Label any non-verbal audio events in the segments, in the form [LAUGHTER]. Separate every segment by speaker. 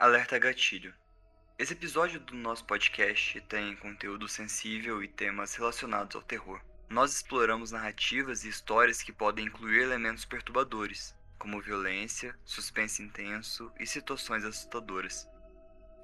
Speaker 1: Alerta Gatilho. Esse episódio do nosso podcast tem conteúdo sensível e temas relacionados ao terror. Nós exploramos narrativas e histórias que podem incluir elementos perturbadores, como violência, suspense intenso e situações assustadoras.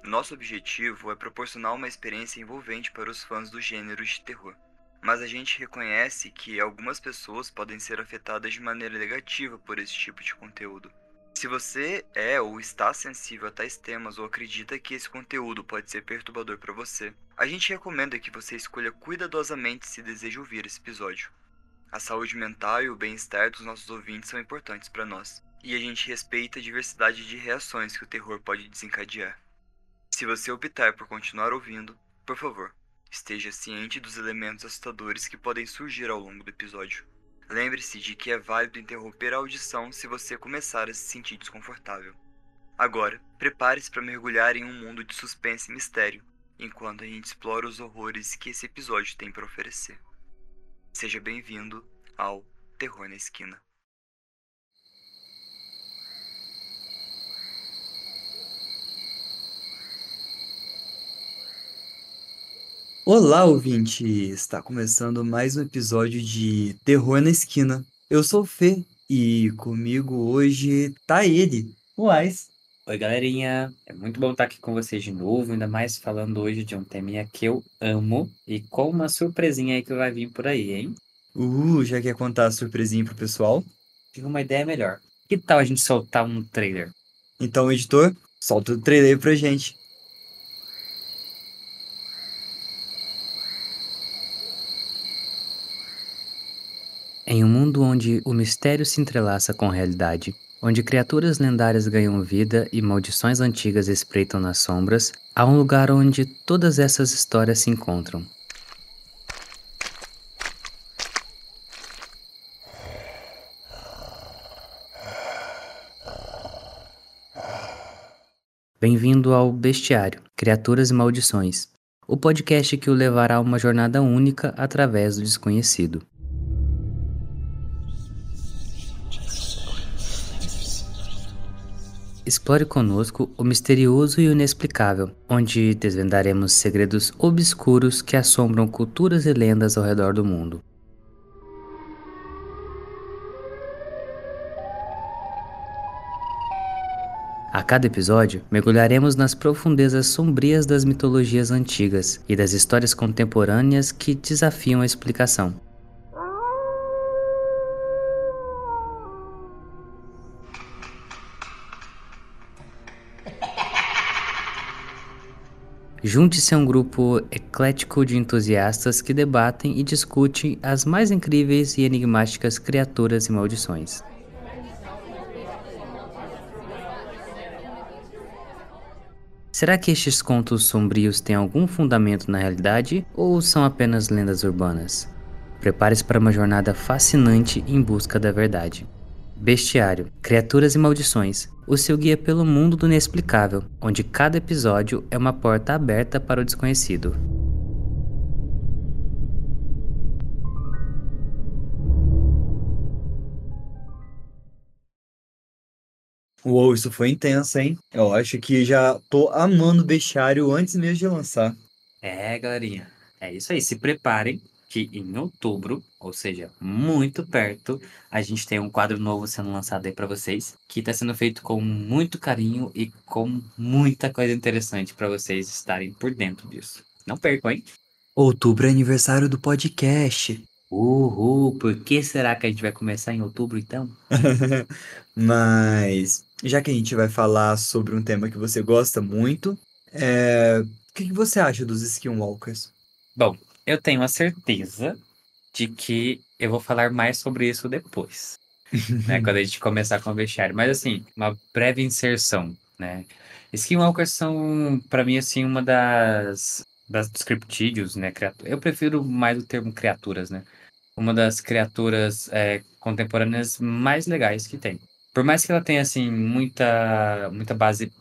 Speaker 1: Nosso objetivo é proporcionar uma experiência envolvente para os fãs do gênero de terror. Mas a gente reconhece que algumas pessoas podem ser afetadas de maneira negativa por esse tipo de conteúdo. Se você é ou está sensível a tais temas ou acredita que esse conteúdo pode ser perturbador para você, a gente recomenda que você escolha cuidadosamente se deseja ouvir esse episódio. A saúde mental e o bem-estar dos nossos ouvintes são importantes para nós, e a gente respeita a diversidade de reações que o terror pode desencadear. Se você optar por continuar ouvindo, por favor, esteja ciente dos elementos assustadores que podem surgir ao longo do episódio. Lembre-se de que é válido interromper a audição se você começar a se sentir desconfortável. Agora, prepare-se para mergulhar em um mundo de suspense e mistério, enquanto a gente explora os horrores que esse episódio tem para oferecer. Seja bem-vindo ao Terror na Esquina. Olá, ouvinte! Está começando mais um episódio de Terror na Esquina. Eu sou o Fê e comigo hoje tá ele, o Ais.
Speaker 2: Oi, galerinha. É muito bom estar aqui com vocês de novo, ainda mais falando hoje de um teminha que eu amo e com uma surpresinha aí que vai vir por aí, hein?
Speaker 1: Uh, já quer contar a surpresinha pro pessoal?
Speaker 2: Tive uma ideia melhor. Que tal a gente soltar um trailer?
Speaker 1: Então, editor, solta o trailer pra gente.
Speaker 2: Em um mundo onde o mistério se entrelaça com a realidade, onde criaturas lendárias ganham vida e maldições antigas espreitam nas sombras, há um lugar onde todas essas histórias se encontram. Bem-vindo ao Bestiário Criaturas e Maldições, o podcast que o levará a uma jornada única através do desconhecido. Explore conosco o misterioso e inexplicável, onde desvendaremos segredos obscuros que assombram culturas e lendas ao redor do mundo. A cada episódio, mergulharemos nas profundezas sombrias das mitologias antigas e das histórias contemporâneas que desafiam a explicação. Junte-se a um grupo eclético de entusiastas que debatem e discutem as mais incríveis e enigmáticas criaturas e maldições. Será que estes contos sombrios têm algum fundamento na realidade ou são apenas lendas urbanas? Prepare-se para uma jornada fascinante em busca da verdade. Bestiário, Criaturas e Maldições, o seu guia pelo mundo do inexplicável, onde cada episódio é uma porta aberta para o desconhecido.
Speaker 1: Uou, isso foi intenso, hein? Eu acho que já tô amando o bestiário antes mesmo de lançar.
Speaker 2: É, galerinha, é isso aí. Se preparem que em outubro, ou seja, muito perto, a gente tem um quadro novo sendo lançado aí para vocês, que está sendo feito com muito carinho e com muita coisa interessante para vocês estarem por dentro disso. Não percam, hein?
Speaker 1: Outubro é aniversário do podcast.
Speaker 2: Uhul, por que será que a gente vai começar em outubro então? [LAUGHS]
Speaker 1: Mas, já que a gente vai falar sobre um tema que você gosta muito, é... o que, que você acha dos Skinwalkers?
Speaker 2: Bom, eu tenho a certeza de que eu vou falar mais sobre isso depois, né? [LAUGHS] Quando a gente começar com o vestiário. Mas, assim, uma breve inserção, né? Skinwalkers são, para mim, assim, uma das, das dos criptídeos, né? Eu prefiro mais o termo criaturas, né? Uma das criaturas é, contemporâneas mais legais que tem. Por mais que ela tenha, assim, muita, muita base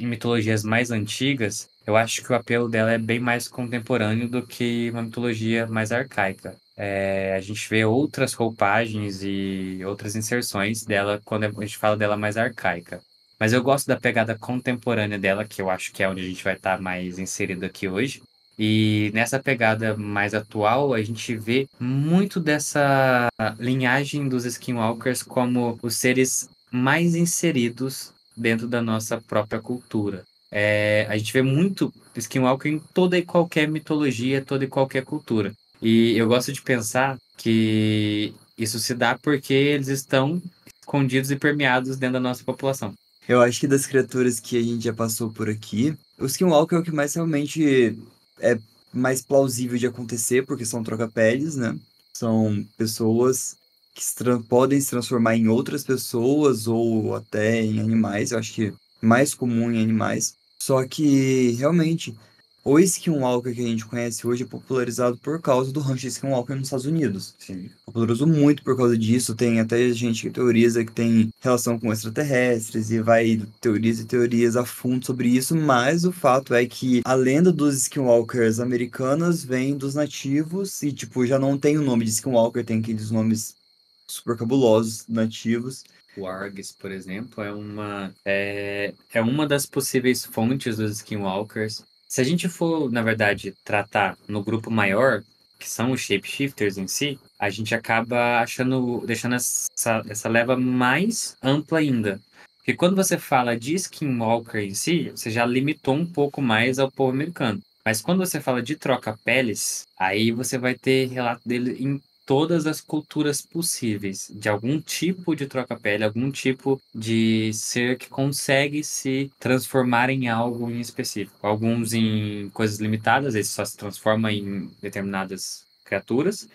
Speaker 2: em mitologias mais antigas, eu acho que o apelo dela é bem mais contemporâneo do que uma mitologia mais arcaica. É, a gente vê outras roupagens e outras inserções dela quando a gente fala dela mais arcaica. Mas eu gosto da pegada contemporânea dela, que eu acho que é onde a gente vai estar tá mais inserido aqui hoje. E nessa pegada mais atual, a gente vê muito dessa linhagem dos Skinwalkers como os seres mais inseridos dentro da nossa própria cultura. É, a gente vê muito Skinwalker em toda e qualquer mitologia, toda e qualquer cultura. E eu gosto de pensar que isso se dá porque eles estão escondidos e permeados dentro da nossa população.
Speaker 1: Eu acho que das criaturas que a gente já passou por aqui, o Skinwalker é o que mais realmente é mais plausível de acontecer, porque são troca-peles, né? São pessoas que se podem se transformar em outras pessoas ou até em animais. Eu acho que mais comum em animais. Só que, realmente, o Skinwalker que a gente conhece hoje é popularizado por causa do rancho Skinwalker nos Estados Unidos.
Speaker 2: Sim.
Speaker 1: Popularizou muito por causa disso. Tem até gente que teoriza que tem relação com extraterrestres e vai teoriza e teorias a fundo sobre isso, mas o fato é que a lenda dos Skinwalkers americanos vem dos nativos e, tipo, já não tem o nome de Skinwalker, tem aqueles nomes super cabulosos nativos.
Speaker 2: O Args, por exemplo, é uma, é, é uma das possíveis fontes dos Skinwalkers. Se a gente for, na verdade, tratar no grupo maior, que são os shapeshifters em si, a gente acaba achando, deixando essa, essa leva mais ampla ainda. Porque quando você fala de skinwalker em si, você já limitou um pouco mais ao povo americano. Mas quando você fala de troca-peles, aí você vai ter relato dele em todas as culturas possíveis, de algum tipo de troca-pele, algum tipo de ser que consegue se transformar em algo em específico. Alguns em coisas limitadas, eles só se transformam em determinadas criaturas,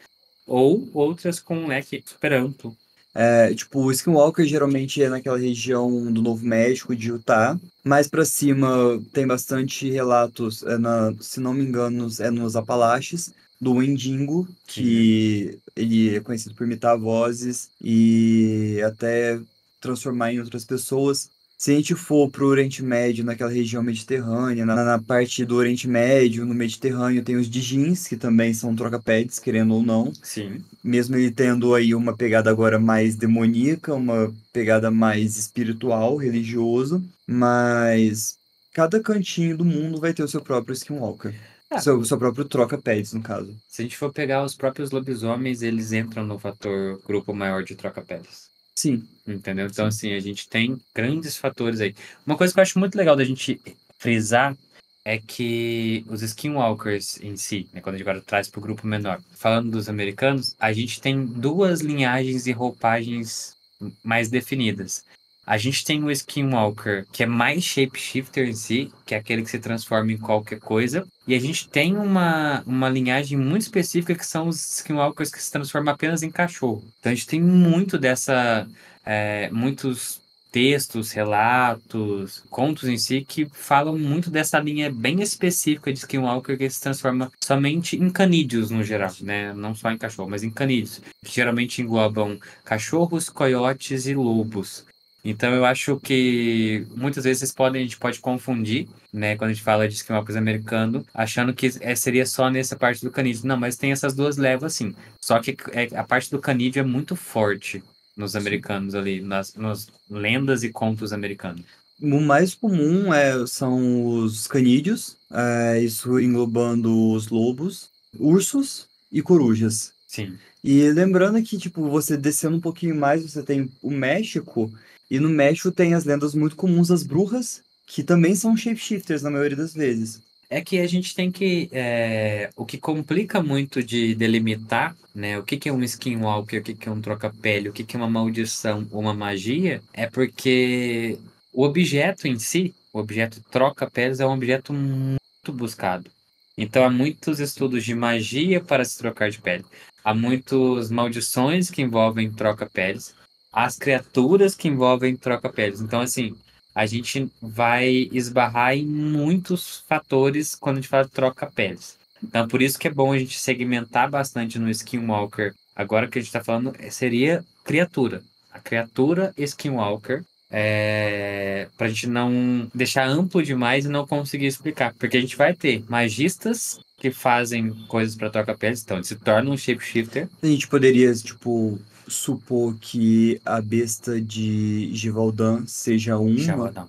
Speaker 2: ou outras com um leque super amplo.
Speaker 1: É, tipo, o Skinwalker geralmente é naquela região do Novo México, de Utah. Mais para cima tem bastante relatos, é na, se não me engano, é nos Apalaches do Wendigo, que ele é conhecido por imitar vozes e até transformar em outras pessoas. Se a gente for para o Oriente Médio, naquela região mediterrânea, na, na, parte do Oriente Médio, no Mediterrâneo, tem os Dijins, que também são troca-pets, querendo ou não.
Speaker 2: Sim.
Speaker 1: Mesmo ele tendo aí uma pegada agora mais demoníaca, uma pegada mais espiritual, religioso, mas cada cantinho do mundo vai ter o seu próprio Skinwalker. É. Seu, seu próprio troca pets, no caso.
Speaker 2: Se a gente for pegar os próprios lobisomens, eles entram no fator grupo maior de troca pets.
Speaker 1: Sim.
Speaker 2: Entendeu? Então, Sim. assim, a gente tem grandes fatores aí. Uma coisa que eu acho muito legal da gente frisar é que os skinwalkers em si, né, quando a gente agora traz para o grupo menor, falando dos americanos, a gente tem duas linhagens e roupagens mais definidas. A gente tem o Skinwalker, que é mais shapeshifter em si, que é aquele que se transforma em qualquer coisa. E a gente tem uma, uma linhagem muito específica que são os Skinwalkers que se transformam apenas em cachorro. Então a gente tem muito dessa. É, muitos textos, relatos, contos em si que falam muito dessa linha bem específica de Skinwalker que se transforma somente em canídeos no geral, né? Não só em cachorro, mas em canídeos, que geralmente englobam cachorros, coiotes e lobos. Então eu acho que muitas vezes podem, a gente pode confundir, né, quando a gente fala de esquema americano, achando que é, seria só nessa parte do canídeo. Não, mas tem essas duas levas sim. Só que é, a parte do canídeo é muito forte nos americanos ali, nas, nas lendas e contos americanos.
Speaker 1: O mais comum é, são os canídeos, é, isso englobando os lobos, ursos e corujas.
Speaker 2: Sim.
Speaker 1: E lembrando que, tipo, você descendo um pouquinho mais, você tem o México, e no México tem as lendas muito comuns das bruxas, que também são shapeshifters na maioria das vezes.
Speaker 2: É que a gente tem que. É, o que complica muito de delimitar, né? O que, que é um skinwalker, o que, que é um troca-pele, o que, que é uma maldição ou uma magia, é porque o objeto em si, o objeto troca-peles, é um objeto muito buscado. Então há muitos estudos de magia para se trocar de pele. Há muitas maldições que envolvem troca-peles as criaturas que envolvem troca-peles. Então, assim, a gente vai esbarrar em muitos fatores quando a gente fala troca-peles. Então, por isso que é bom a gente segmentar bastante no Skinwalker. Agora que a gente está falando, é, seria criatura. A criatura Skinwalker é, para a gente não deixar amplo demais e não conseguir explicar. Porque a gente vai ter magistas que fazem coisas para troca-peles, então eles se tornam um shapeshifter.
Speaker 1: A gente poderia, tipo, supor que a besta de Givaldan seja uma.
Speaker 2: Givaldan.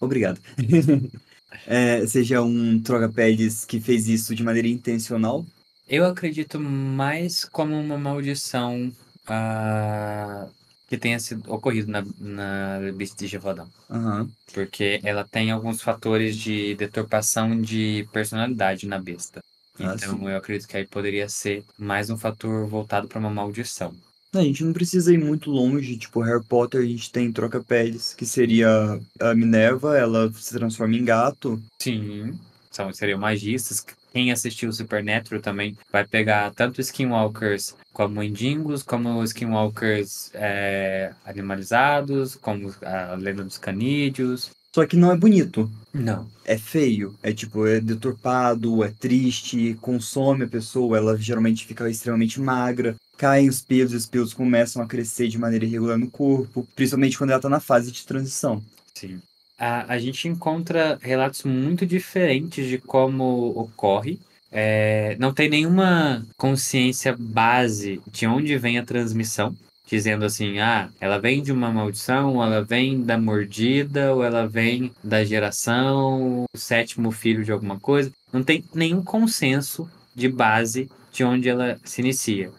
Speaker 1: Obrigado. [LAUGHS] é, seja um troca-peles que fez isso de maneira intencional?
Speaker 2: Eu acredito mais como uma maldição uh, que tenha sido ocorrido na, na Beast de Givaudan.
Speaker 1: Uhum.
Speaker 2: Porque ela tem alguns fatores de deturpação de personalidade na besta.
Speaker 1: Ah,
Speaker 2: então
Speaker 1: sim.
Speaker 2: eu acredito que aí poderia ser mais um fator voltado para uma maldição.
Speaker 1: A gente não precisa ir muito longe, tipo, Harry Potter, a gente tem troca-peles, que seria a Minerva, ela se transforma em gato.
Speaker 2: Sim, são, seriam magistas. Quem assistiu Supernatural também vai pegar tanto Skinwalkers como mendigos, como Skinwalkers é, animalizados, como a lenda dos canídeos.
Speaker 1: Só que não é bonito.
Speaker 2: Não.
Speaker 1: É feio. É tipo, é deturpado, é triste, consome a pessoa, ela geralmente fica extremamente magra. Caem os pelos os pelos começam a crescer de maneira irregular no corpo, principalmente quando ela tá na fase de transição.
Speaker 2: Sim. A, a gente encontra relatos muito diferentes de como ocorre. É, não tem nenhuma consciência base de onde vem a transmissão dizendo assim, ah, ela vem de uma maldição, ou ela vem da mordida, ou ela vem da geração, o sétimo filho de alguma coisa. Não tem nenhum consenso de base de onde ela se inicia.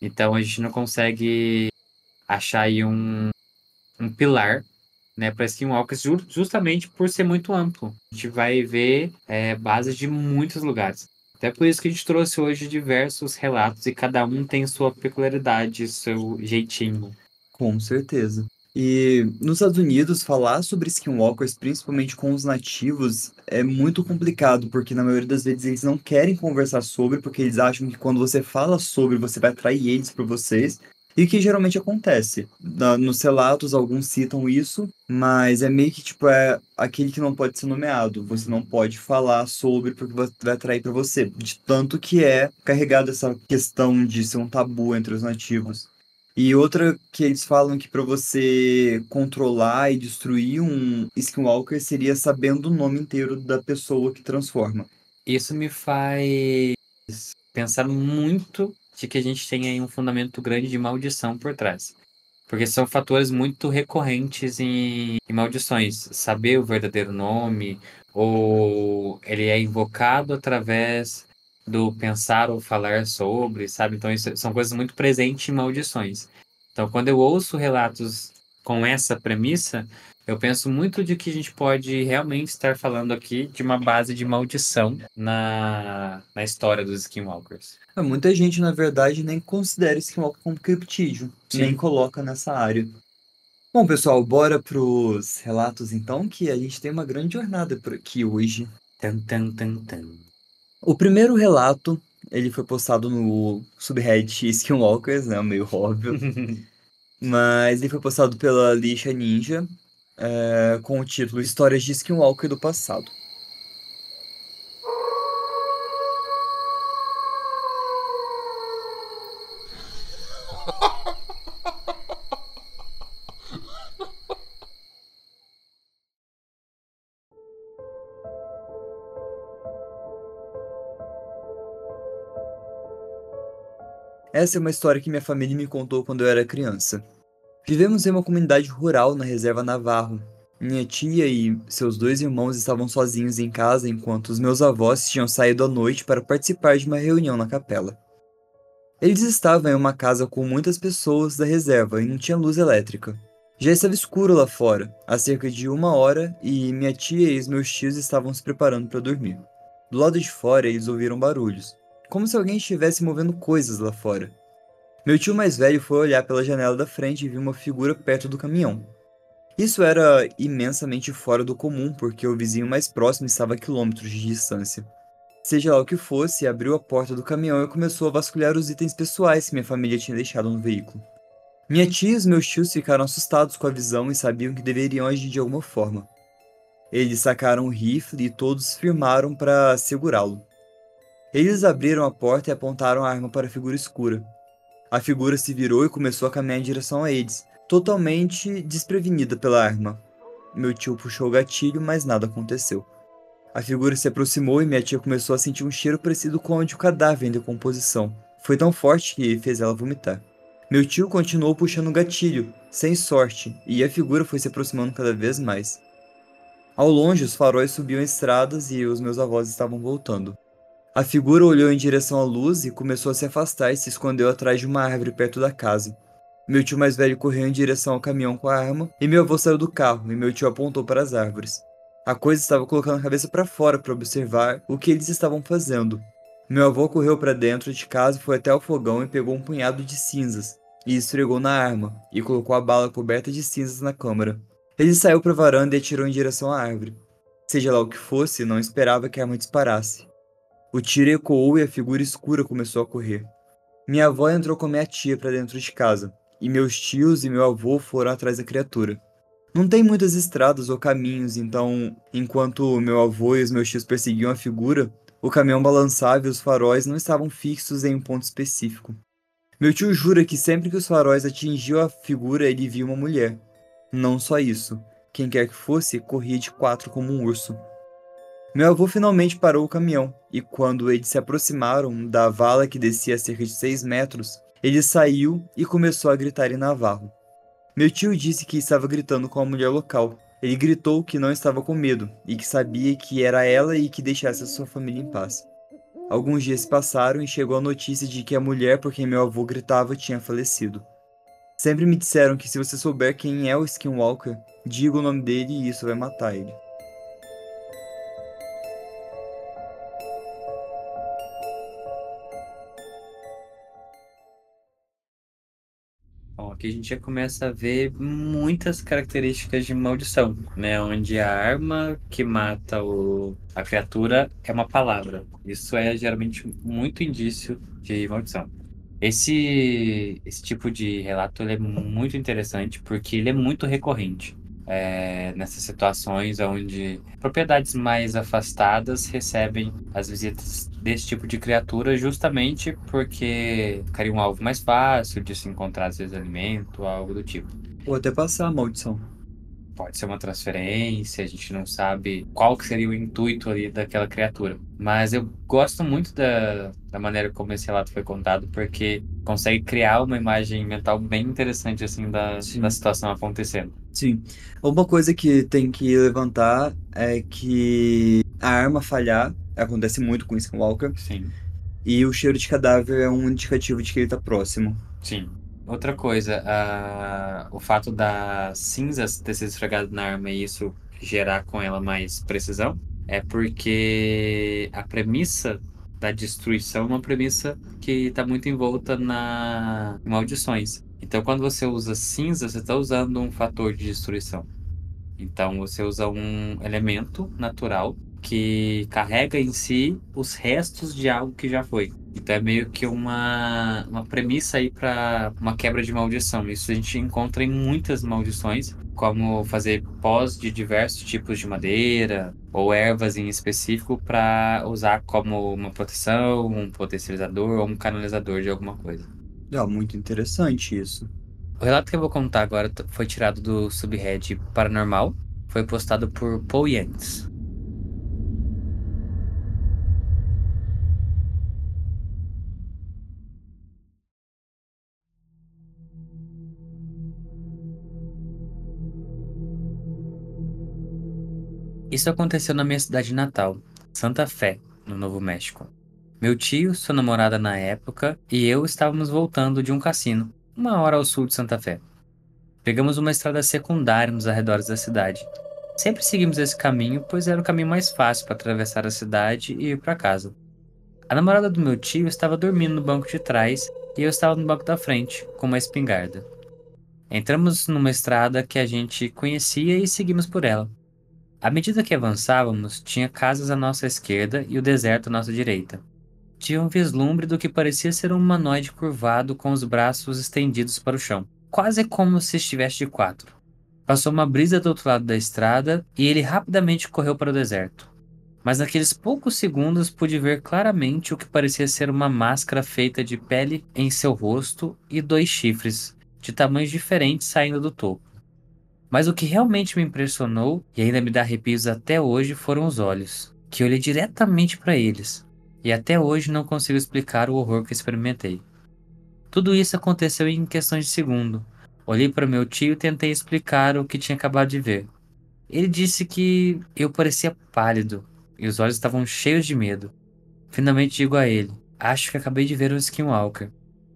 Speaker 2: Então a gente não consegue achar aí um, um pilar né, para Skinwalkers justamente por ser muito amplo. A gente vai ver é, bases de muitos lugares. Até por isso que a gente trouxe hoje diversos relatos e cada um tem sua peculiaridade, seu jeitinho.
Speaker 1: Com certeza. E nos Estados Unidos, falar sobre skinwalkers, principalmente com os nativos, é muito complicado, porque na maioria das vezes eles não querem conversar sobre, porque eles acham que quando você fala sobre, você vai atrair eles para vocês. E o que geralmente acontece? Nos relatos, alguns citam isso, mas é meio que tipo, é aquele que não pode ser nomeado. Você não pode falar sobre porque vai atrair para você. De tanto que é carregada essa questão de ser um tabu entre os nativos. E outra que eles falam que para você controlar e destruir um Skinwalker seria sabendo o nome inteiro da pessoa que transforma.
Speaker 2: Isso me faz pensar muito de que a gente tem aí um fundamento grande de maldição por trás. Porque são fatores muito recorrentes em, em maldições. Saber o verdadeiro nome, ou ele é invocado através do pensar ou falar sobre, sabe? Então, isso são coisas muito presentes em maldições. Então, quando eu ouço relatos com essa premissa, eu penso muito de que a gente pode realmente estar falando aqui de uma base de maldição na, na história dos Skinwalkers.
Speaker 1: É, muita gente, na verdade, nem considera Skinwalker como criptídeo,
Speaker 2: Sim.
Speaker 1: nem coloca nessa área. Bom, pessoal, bora pros relatos então, que a gente tem uma grande jornada por aqui hoje.
Speaker 2: Tan, tan, tan, tan.
Speaker 1: O primeiro relato, ele foi postado no subreddit Skinwalkers, né, meio óbvio, [LAUGHS] mas ele foi postado pela Lixa Ninja, é, com o título Histórias de Skinwalker do Passado. Essa é uma história que minha família me contou quando eu era criança. Vivemos em uma comunidade rural na reserva Navarro. Minha tia e seus dois irmãos estavam sozinhos em casa enquanto os meus avós tinham saído à noite para participar de uma reunião na capela. Eles estavam em uma casa com muitas pessoas da reserva e não tinha luz elétrica. Já estava escuro lá fora, há cerca de uma hora, e minha tia e os meus tios estavam se preparando para dormir. Do lado de fora, eles ouviram barulhos, como se alguém estivesse movendo coisas lá fora. Meu tio mais velho foi olhar pela janela da frente e viu uma figura perto do caminhão. Isso era imensamente fora do comum, porque o vizinho mais próximo estava a quilômetros de distância. Seja lá o que fosse, abriu a porta do caminhão e começou a vasculhar os itens pessoais que minha família tinha deixado no veículo. Minha tia e os meus tios ficaram assustados com a visão e sabiam que deveriam agir de alguma forma. Eles sacaram o rifle e todos firmaram para segurá-lo. Eles abriram a porta e apontaram a arma para a figura escura. A figura se virou e começou a caminhar em direção a eles, totalmente desprevenida pela arma. Meu tio puxou o gatilho, mas nada aconteceu. A figura se aproximou e minha tia começou a sentir um cheiro parecido com o de um cadáver em decomposição. Foi tão forte que fez ela vomitar. Meu tio continuou puxando o gatilho, sem sorte, e a figura foi se aproximando cada vez mais. Ao longe, os faróis subiam estradas e os meus avós estavam voltando. A figura olhou em direção à luz e começou a se afastar e se escondeu atrás de uma árvore perto da casa. Meu tio mais velho correu em direção ao caminhão com a arma e meu avô saiu do carro e meu tio apontou para as árvores. A coisa estava colocando a cabeça para fora para observar o que eles estavam fazendo. Meu avô correu para dentro de casa foi até o fogão e pegou um punhado de cinzas e esfregou na arma e colocou a bala coberta de cinzas na câmara. Ele saiu para a varanda e atirou em direção à árvore. Seja lá o que fosse, não esperava que a arma disparasse. O tiro ecoou e a figura escura começou a correr. Minha avó entrou com minha tia para dentro de casa, e meus tios e meu avô foram atrás da criatura. Não tem muitas estradas ou caminhos, então, enquanto meu avô e os meus tios perseguiam a figura, o caminhão balançava e os faróis não estavam fixos em um ponto específico. Meu tio jura que sempre que os faróis atingiam a figura, ele via uma mulher. Não só isso, quem quer que fosse corria de quatro como um urso. Meu avô finalmente parou o caminhão, e quando eles se aproximaram da vala que descia a cerca de seis metros, ele saiu e começou a gritar em navarro. Meu tio disse que estava gritando com a mulher local, ele gritou que não estava com medo e que sabia que era ela e que deixasse a sua família em paz. Alguns dias passaram e chegou a notícia de que a mulher por quem meu avô gritava tinha falecido. Sempre me disseram que se você souber quem é o Skinwalker, diga o nome dele e isso vai matar ele.
Speaker 2: A gente já começa a ver muitas características de maldição, né? Onde a arma que mata o, a criatura é uma palavra. Isso é geralmente muito indício de maldição. Esse, esse tipo de relato é muito interessante porque ele é muito recorrente é, nessas situações onde propriedades mais afastadas recebem as visitas desse tipo de criatura justamente porque ficaria um alvo mais fácil de se encontrar, às vezes, alimento, algo do tipo.
Speaker 1: Ou até passar a maldição.
Speaker 2: Pode ser uma transferência, a gente não sabe qual que seria o intuito ali daquela criatura. Mas eu gosto muito da, da maneira como esse relato foi contado, porque consegue criar uma imagem mental bem interessante, assim, da, da situação acontecendo.
Speaker 1: Sim. Uma coisa que tem que levantar é que a arma falhar acontece muito com Skinwalker.
Speaker 2: Sim.
Speaker 1: E o cheiro de cadáver é um indicativo de que ele tá próximo.
Speaker 2: Sim. Outra coisa, o fato das cinzas ter sido esfregado na arma e isso gerar com ela mais precisão é porque a premissa da destruição é uma premissa que está muito envolta na maldições. Então, quando você usa cinza, você está usando um fator de destruição. Então, você usa um elemento natural que carrega em si os restos de algo que já foi. Então é meio que uma, uma premissa aí para uma quebra de maldição. Isso a gente encontra em muitas maldições, como fazer pós de diversos tipos de madeira ou ervas em específico para usar como uma proteção, um potencializador ou um canalizador de alguma coisa.
Speaker 1: É muito interessante isso.
Speaker 2: O relato que eu vou contar agora foi tirado do subreddit Paranormal, foi postado por Paul Yates. Isso aconteceu na minha cidade natal, Santa Fé, no Novo México. Meu tio, sua namorada na época e eu estávamos voltando de um cassino, uma hora ao sul de Santa Fé. Pegamos uma estrada secundária nos arredores da cidade. Sempre seguimos esse caminho, pois era o caminho mais fácil para atravessar a cidade e ir para casa. A namorada do meu tio estava dormindo no banco de trás e eu estava no banco da frente, com uma espingarda. Entramos numa estrada que a gente conhecia e seguimos por ela. À medida que avançávamos, tinha casas à nossa esquerda e o deserto à nossa direita. Tinha um vislumbre do que parecia ser um humanoide curvado com os braços estendidos para o chão, quase como se estivesse de quatro. Passou uma brisa do outro lado da estrada e ele rapidamente correu para o deserto. Mas naqueles poucos segundos pude ver claramente o que parecia ser uma máscara feita de pele em seu rosto e dois chifres, de tamanhos diferentes saindo do topo. Mas o que realmente me impressionou e ainda me dá arrepios até hoje foram os olhos, que olhei diretamente para eles, e até hoje não consigo explicar o horror que experimentei. Tudo isso aconteceu em questões de segundo. Olhei para meu tio e tentei explicar o que tinha acabado de ver. Ele disse que eu parecia pálido e os olhos estavam cheios de medo. Finalmente digo a ele: Acho que acabei de ver um Skinwalker.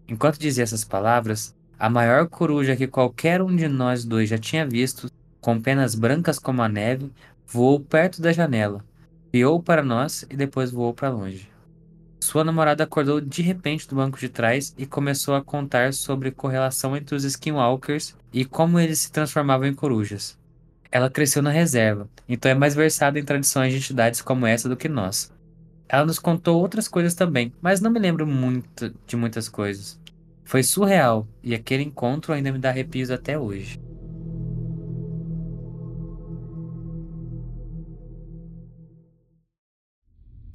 Speaker 2: Enquanto dizia essas palavras, a maior coruja que qualquer um de nós dois já tinha visto, com penas brancas como a neve, voou perto da janela, piou para nós e depois voou para longe. Sua namorada acordou de repente do banco de trás e começou a contar sobre correlação entre os skinwalkers e como eles se transformavam em corujas. Ela cresceu na reserva, então é mais versada em tradições de entidades como essa do que nós. Ela nos contou outras coisas também, mas não me lembro muito de muitas coisas. Foi surreal e aquele encontro ainda me dá arrepios até hoje.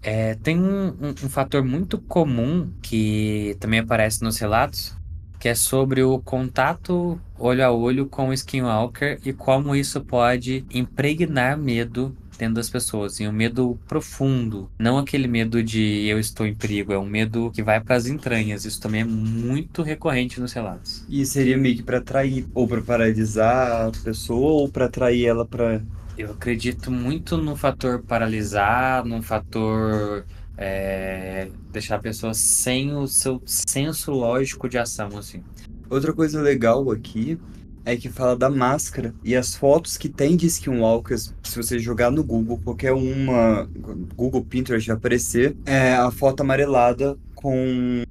Speaker 2: É, tem um, um, um, fator muito comum que também aparece nos relatos, que é sobre o contato olho a olho com o Skinwalker e como isso pode impregnar medo dentro das pessoas, e um medo profundo, não aquele medo de eu estou em perigo, é um medo que vai para as entranhas. Isso também é muito recorrente nos relatos.
Speaker 1: E seria meio que para atrair ou para paralisar a pessoa ou para atrair ela para
Speaker 2: eu acredito muito no fator paralisar, no fator é, deixar a pessoa sem o seu senso lógico de ação, assim.
Speaker 1: Outra coisa legal aqui é que fala da máscara e as fotos que tem de Skinwalkers, se você jogar no Google, qualquer uma, Google Pinterest vai aparecer, é a foto amarelada com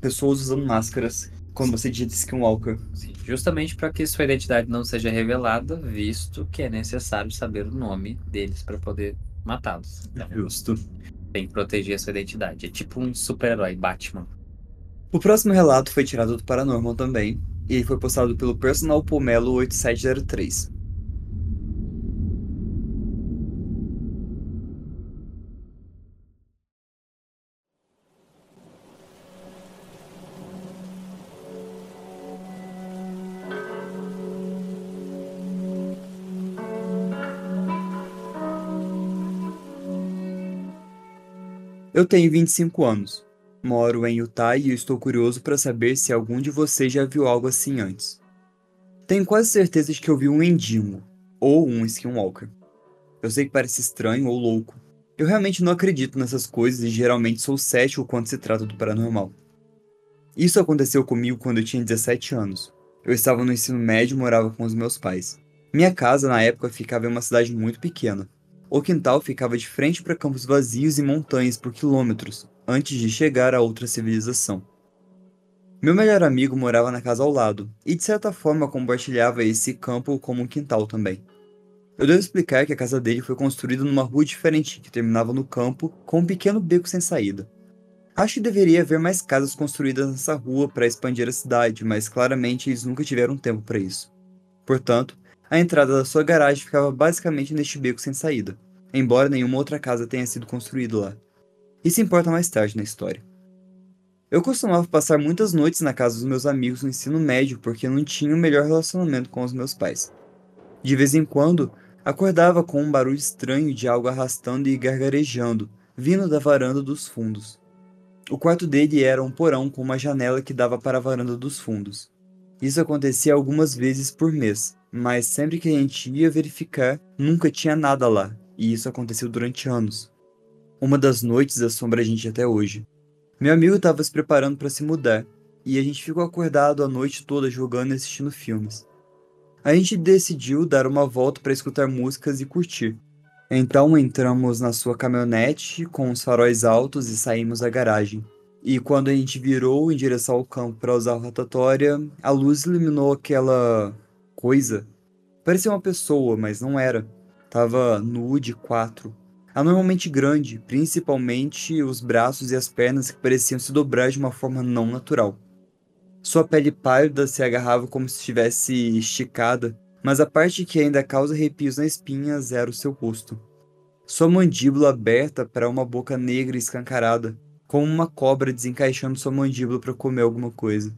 Speaker 1: pessoas usando máscaras quando você digita Skinwalker.
Speaker 2: Sim, justamente para que sua identidade não seja revelada, visto que é necessário saber o nome deles para poder matá-los.
Speaker 1: Então, Justo.
Speaker 2: Tem que proteger a sua identidade. É tipo um super-herói, Batman.
Speaker 1: O próximo relato foi tirado do Paranormal também, e foi postado pelo Personal Pomelo 8703. Eu tenho 25 anos. Moro em Utah e estou curioso para saber se algum de vocês já viu algo assim antes. Tenho quase certeza de que eu vi um Endimo, ou um Skinwalker. Eu sei que parece estranho ou louco. Eu realmente não acredito nessas coisas e geralmente sou cético quando se trata do paranormal. Isso aconteceu comigo quando eu tinha 17 anos. Eu estava no ensino médio e morava com os meus pais. Minha casa na época ficava em uma cidade muito pequena, o quintal ficava de frente para campos vazios e montanhas por quilômetros, antes de chegar a outra civilização. Meu melhor amigo morava na casa ao lado, e de certa forma compartilhava esse campo como um quintal também. Eu devo explicar que a casa dele foi construída numa rua diferente que terminava no campo, com um pequeno beco sem saída. Acho que deveria haver mais casas construídas nessa rua para expandir a cidade, mas claramente eles nunca tiveram tempo para isso. Portanto, a entrada da sua garagem ficava basicamente neste beco sem saída, embora nenhuma outra casa tenha sido construída lá. Isso importa mais tarde na história. Eu costumava passar muitas noites na casa dos meus amigos no ensino médio porque não tinha o um melhor relacionamento com os meus pais. De vez em quando, acordava com um barulho estranho de algo arrastando e gargarejando, vindo da varanda dos fundos. O quarto dele era um porão com uma janela que dava para a varanda dos fundos. Isso acontecia algumas vezes por mês, mas sempre que a gente ia verificar, nunca tinha nada lá, e isso aconteceu durante anos. Uma das noites assombra a gente até hoje. Meu amigo estava se preparando para se mudar, e a gente ficou acordado a noite toda jogando e assistindo filmes. A gente decidiu dar uma volta para escutar músicas e curtir. Então entramos na sua caminhonete com os faróis altos e saímos da garagem. E quando a gente virou em direção ao campo para usar a rotatória, a luz iluminou aquela coisa. Parecia uma pessoa, mas não era. Tava nu de quatro. Anormalmente grande, principalmente os braços e as pernas que pareciam se dobrar de uma forma não natural. Sua pele pálida se agarrava como se estivesse esticada, mas a parte que ainda causa arrepios nas espinhas era o seu rosto. Sua mandíbula aberta para uma boca negra escancarada, como uma cobra desencaixando sua mandíbula para comer alguma coisa.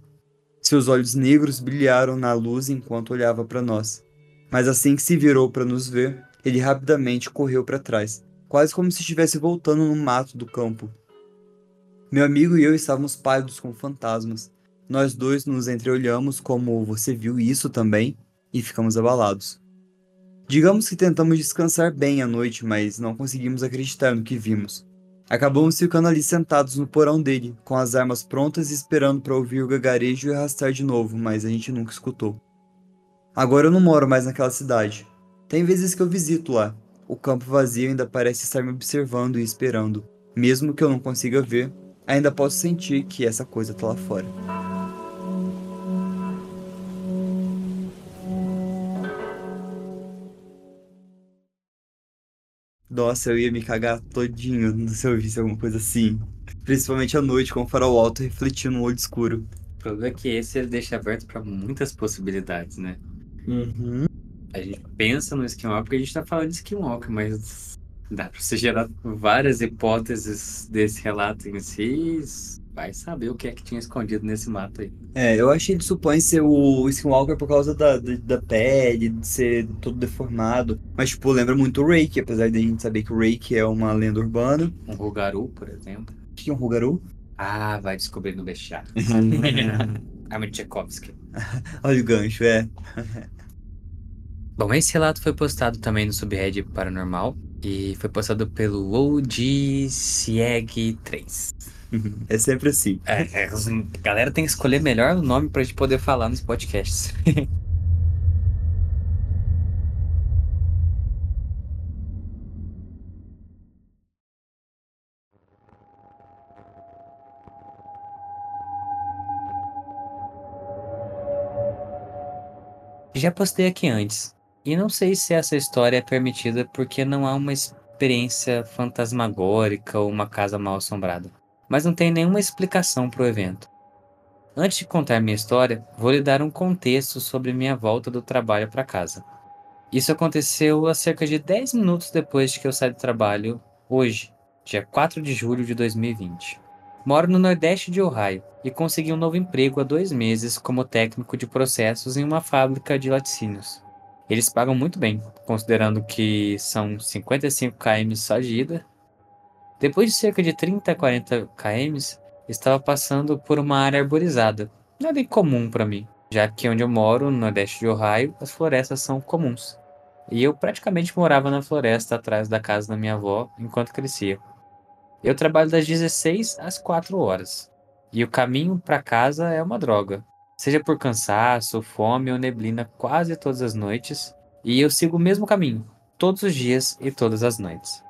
Speaker 1: Seus olhos negros brilharam na luz enquanto olhava para nós. Mas assim que se virou para nos ver, ele rapidamente correu para trás, quase como se estivesse voltando no mato do campo. Meu amigo e eu estávamos pálidos como fantasmas, Nós dois nos entreolhamos como você viu isso também e ficamos abalados. Digamos que tentamos descansar bem à noite, mas não conseguimos acreditar no que vimos. Acabamos ficando ali sentados no porão dele, com as armas prontas e esperando para ouvir o gagarejo e arrastar de novo, mas a gente nunca escutou. Agora eu não moro mais naquela cidade. Tem vezes que eu visito lá. O campo vazio ainda parece estar me observando e esperando. Mesmo que eu não consiga ver, ainda posso sentir que essa coisa tá lá fora. Nossa, eu ia me cagar todinho [LAUGHS] se eu visse alguma coisa assim. Principalmente à noite, com o farol alto refletindo no olho escuro.
Speaker 2: O problema é que esse ele deixa aberto para muitas possibilidades, né?
Speaker 1: Uhum.
Speaker 2: A gente pensa no Skinwalker porque a gente tá falando de Skinwalker, mas dá pra você gerar várias hipóteses desse relato em si. Vai saber o que é que tinha escondido nesse mato aí.
Speaker 1: É, eu achei que supõe ser o Skinwalker por causa da, da, da pele, de ser todo deformado. Mas, tipo, lembra muito o Rake, apesar de a gente saber que o Rake é uma lenda urbana.
Speaker 2: Um Rugaru, por exemplo.
Speaker 1: O que é um Rugaru?
Speaker 2: Ah, vai descobrir no. [LAUGHS] Arma de Tchaikovsky.
Speaker 1: Olha o gancho, é.
Speaker 2: Bom, esse relato foi postado também no subreddit Paranormal e foi postado pelo OGCIEG3. [LAUGHS]
Speaker 1: É sempre assim.
Speaker 2: É, é, a galera tem que escolher melhor o nome pra gente poder falar nos podcasts. [LAUGHS] Já postei aqui antes, e não sei se essa história é permitida porque não há uma experiência fantasmagórica ou uma casa mal assombrada, mas não tem nenhuma explicação para o evento. Antes de contar minha história, vou lhe dar um contexto sobre minha volta do trabalho para casa. Isso aconteceu há cerca de 10 minutos depois de que eu saí do trabalho, hoje, dia 4 de julho de 2020. Moro no Nordeste de Ohio e consegui um novo emprego há dois meses como técnico de processos em uma fábrica de laticínios. Eles pagam muito bem, considerando que são 55 km só de ida. Depois de cerca de 30 a 40 km, estava passando por uma área arborizada, nada incomum para mim, já que onde eu moro, no Nordeste de Ohio, as florestas são comuns. E eu praticamente morava na floresta atrás da casa da minha avó enquanto crescia. Eu trabalho das 16 às 4 horas. E o caminho para casa é uma droga. Seja por cansaço, fome ou neblina quase todas as noites. E eu sigo o mesmo caminho, todos os dias e todas as noites.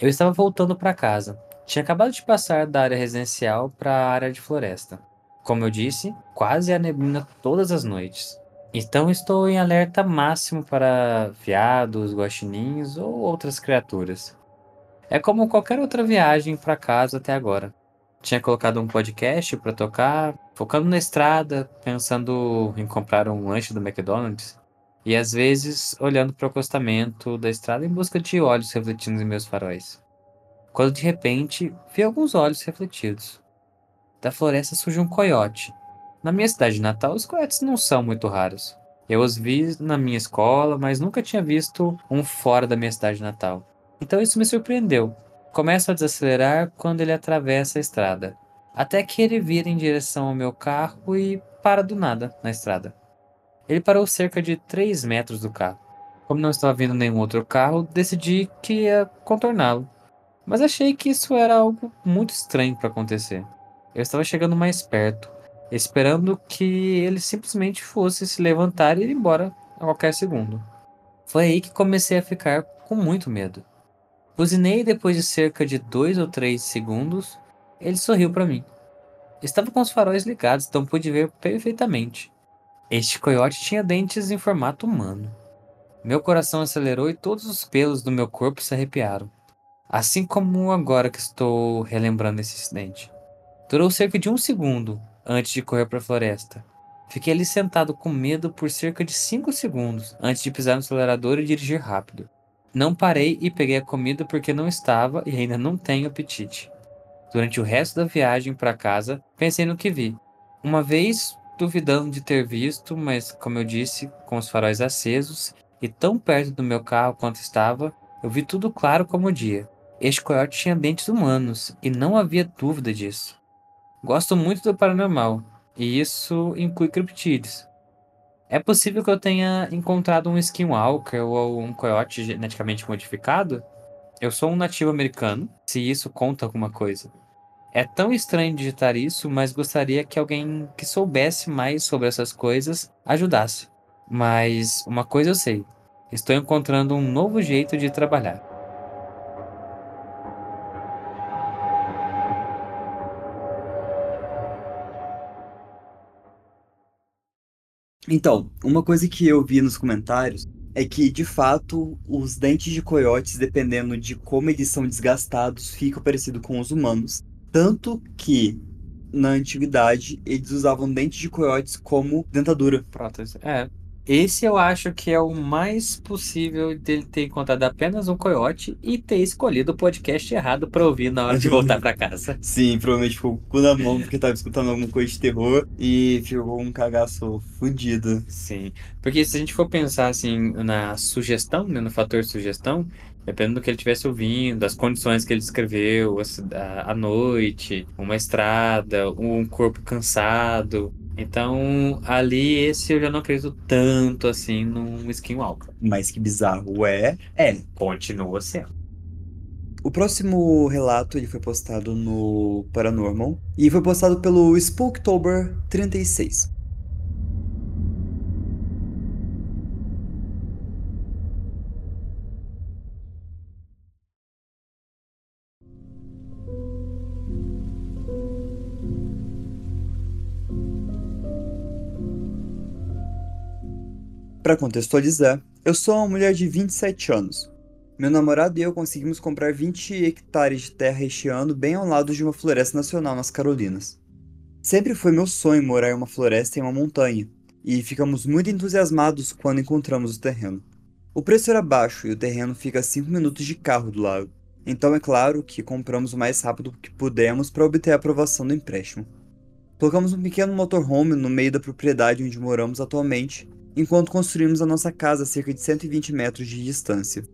Speaker 2: Eu estava voltando para casa. Tinha acabado de passar da área residencial para a área de floresta. Como eu disse, quase a neblina todas as noites. Então estou em alerta máximo para veados, guaxininhos ou outras criaturas. É como qualquer outra viagem para casa até agora. Tinha colocado um podcast para tocar, focando na estrada, pensando em comprar um lanche do McDonald's, e às vezes olhando para o acostamento da estrada em busca de olhos refletindo em meus faróis. Quando de repente vi alguns olhos refletidos. Da floresta surgiu um coiote. Na minha cidade natal, os coiotes não são muito raros. Eu os vi na minha escola, mas nunca tinha visto um fora da minha cidade natal. Então isso me surpreendeu. Começo a desacelerar quando ele atravessa a estrada, até que ele vira em direção ao meu carro e para do nada na estrada. Ele parou cerca de 3 metros do carro. Como não estava vindo nenhum outro carro, decidi que ia contorná-lo. Mas achei que isso era algo muito estranho para acontecer. Eu estava chegando mais perto, esperando que ele simplesmente fosse se levantar e ir embora a qualquer segundo. Foi aí que comecei a ficar com muito medo. Buzinei depois de cerca de dois ou três segundos, ele sorriu para mim. Estava com os faróis ligados, então pude ver perfeitamente. Este coiote tinha dentes em formato humano. Meu coração acelerou e todos os pelos do meu corpo se arrepiaram. Assim como agora que estou relembrando esse incidente. Durou cerca de um segundo antes de correr para a floresta. Fiquei ali sentado com medo por cerca de cinco segundos antes de pisar no acelerador e dirigir rápido. Não parei e peguei a comida porque não estava e ainda não tenho apetite. Durante o resto da viagem para casa, pensei no que vi. Uma vez, duvidando de ter visto, mas como eu disse, com os faróis acesos e tão perto do meu carro quanto estava, eu vi tudo claro como o dia. Este coiote tinha dentes humanos e não havia dúvida disso. Gosto muito do paranormal, E isso inclui criptídeos. É possível que eu tenha encontrado um skinwalker ou um coiote geneticamente modificado? Eu sou um nativo americano, se isso conta alguma coisa. É tão estranho digitar isso, mas gostaria que alguém que soubesse mais sobre essas coisas ajudasse. Mas uma coisa eu sei: estou encontrando um novo jeito de trabalhar.
Speaker 1: Então, uma coisa que eu vi nos comentários é que, de fato, os dentes de coiotes, dependendo de como eles são desgastados, ficam parecidos com os humanos. Tanto que, na antiguidade, eles usavam dentes de coiotes como dentadura.
Speaker 2: Prótese. É, esse eu acho que é o mais possível dele ter encontrado apenas um coiote e ter escolhido o podcast errado para ouvir na hora de [LAUGHS] voltar para casa.
Speaker 1: Sim, provavelmente ficou com o cu na mão porque tava escutando alguma coisa de terror e ficou um cagaço fudido.
Speaker 2: Sim, porque se a gente for pensar assim na sugestão, né, no fator sugestão, dependendo do que ele estivesse ouvindo, as condições que ele descreveu, a, a noite, uma estrada, um corpo cansado, então, ali, esse eu já não acredito tanto assim num Skinwalker.
Speaker 1: Mas que bizarro é. É.
Speaker 2: Continua sendo.
Speaker 1: O próximo relato ele foi postado no Paranormal e foi postado pelo Spooktober 36. Para contextualizar, eu sou uma mulher de 27 anos. Meu namorado e eu conseguimos comprar 20 hectares de terra este ano bem ao lado de uma floresta nacional nas Carolinas. Sempre foi meu sonho morar em uma floresta em uma montanha, e ficamos muito entusiasmados quando encontramos o terreno. O preço era baixo e o terreno fica a 5 minutos de carro do lago, então é claro que compramos o mais rápido que pudemos para obter a aprovação do empréstimo. Colocamos um pequeno motorhome no meio da propriedade onde moramos atualmente enquanto construímos a nossa casa a cerca de 120 metros de distância.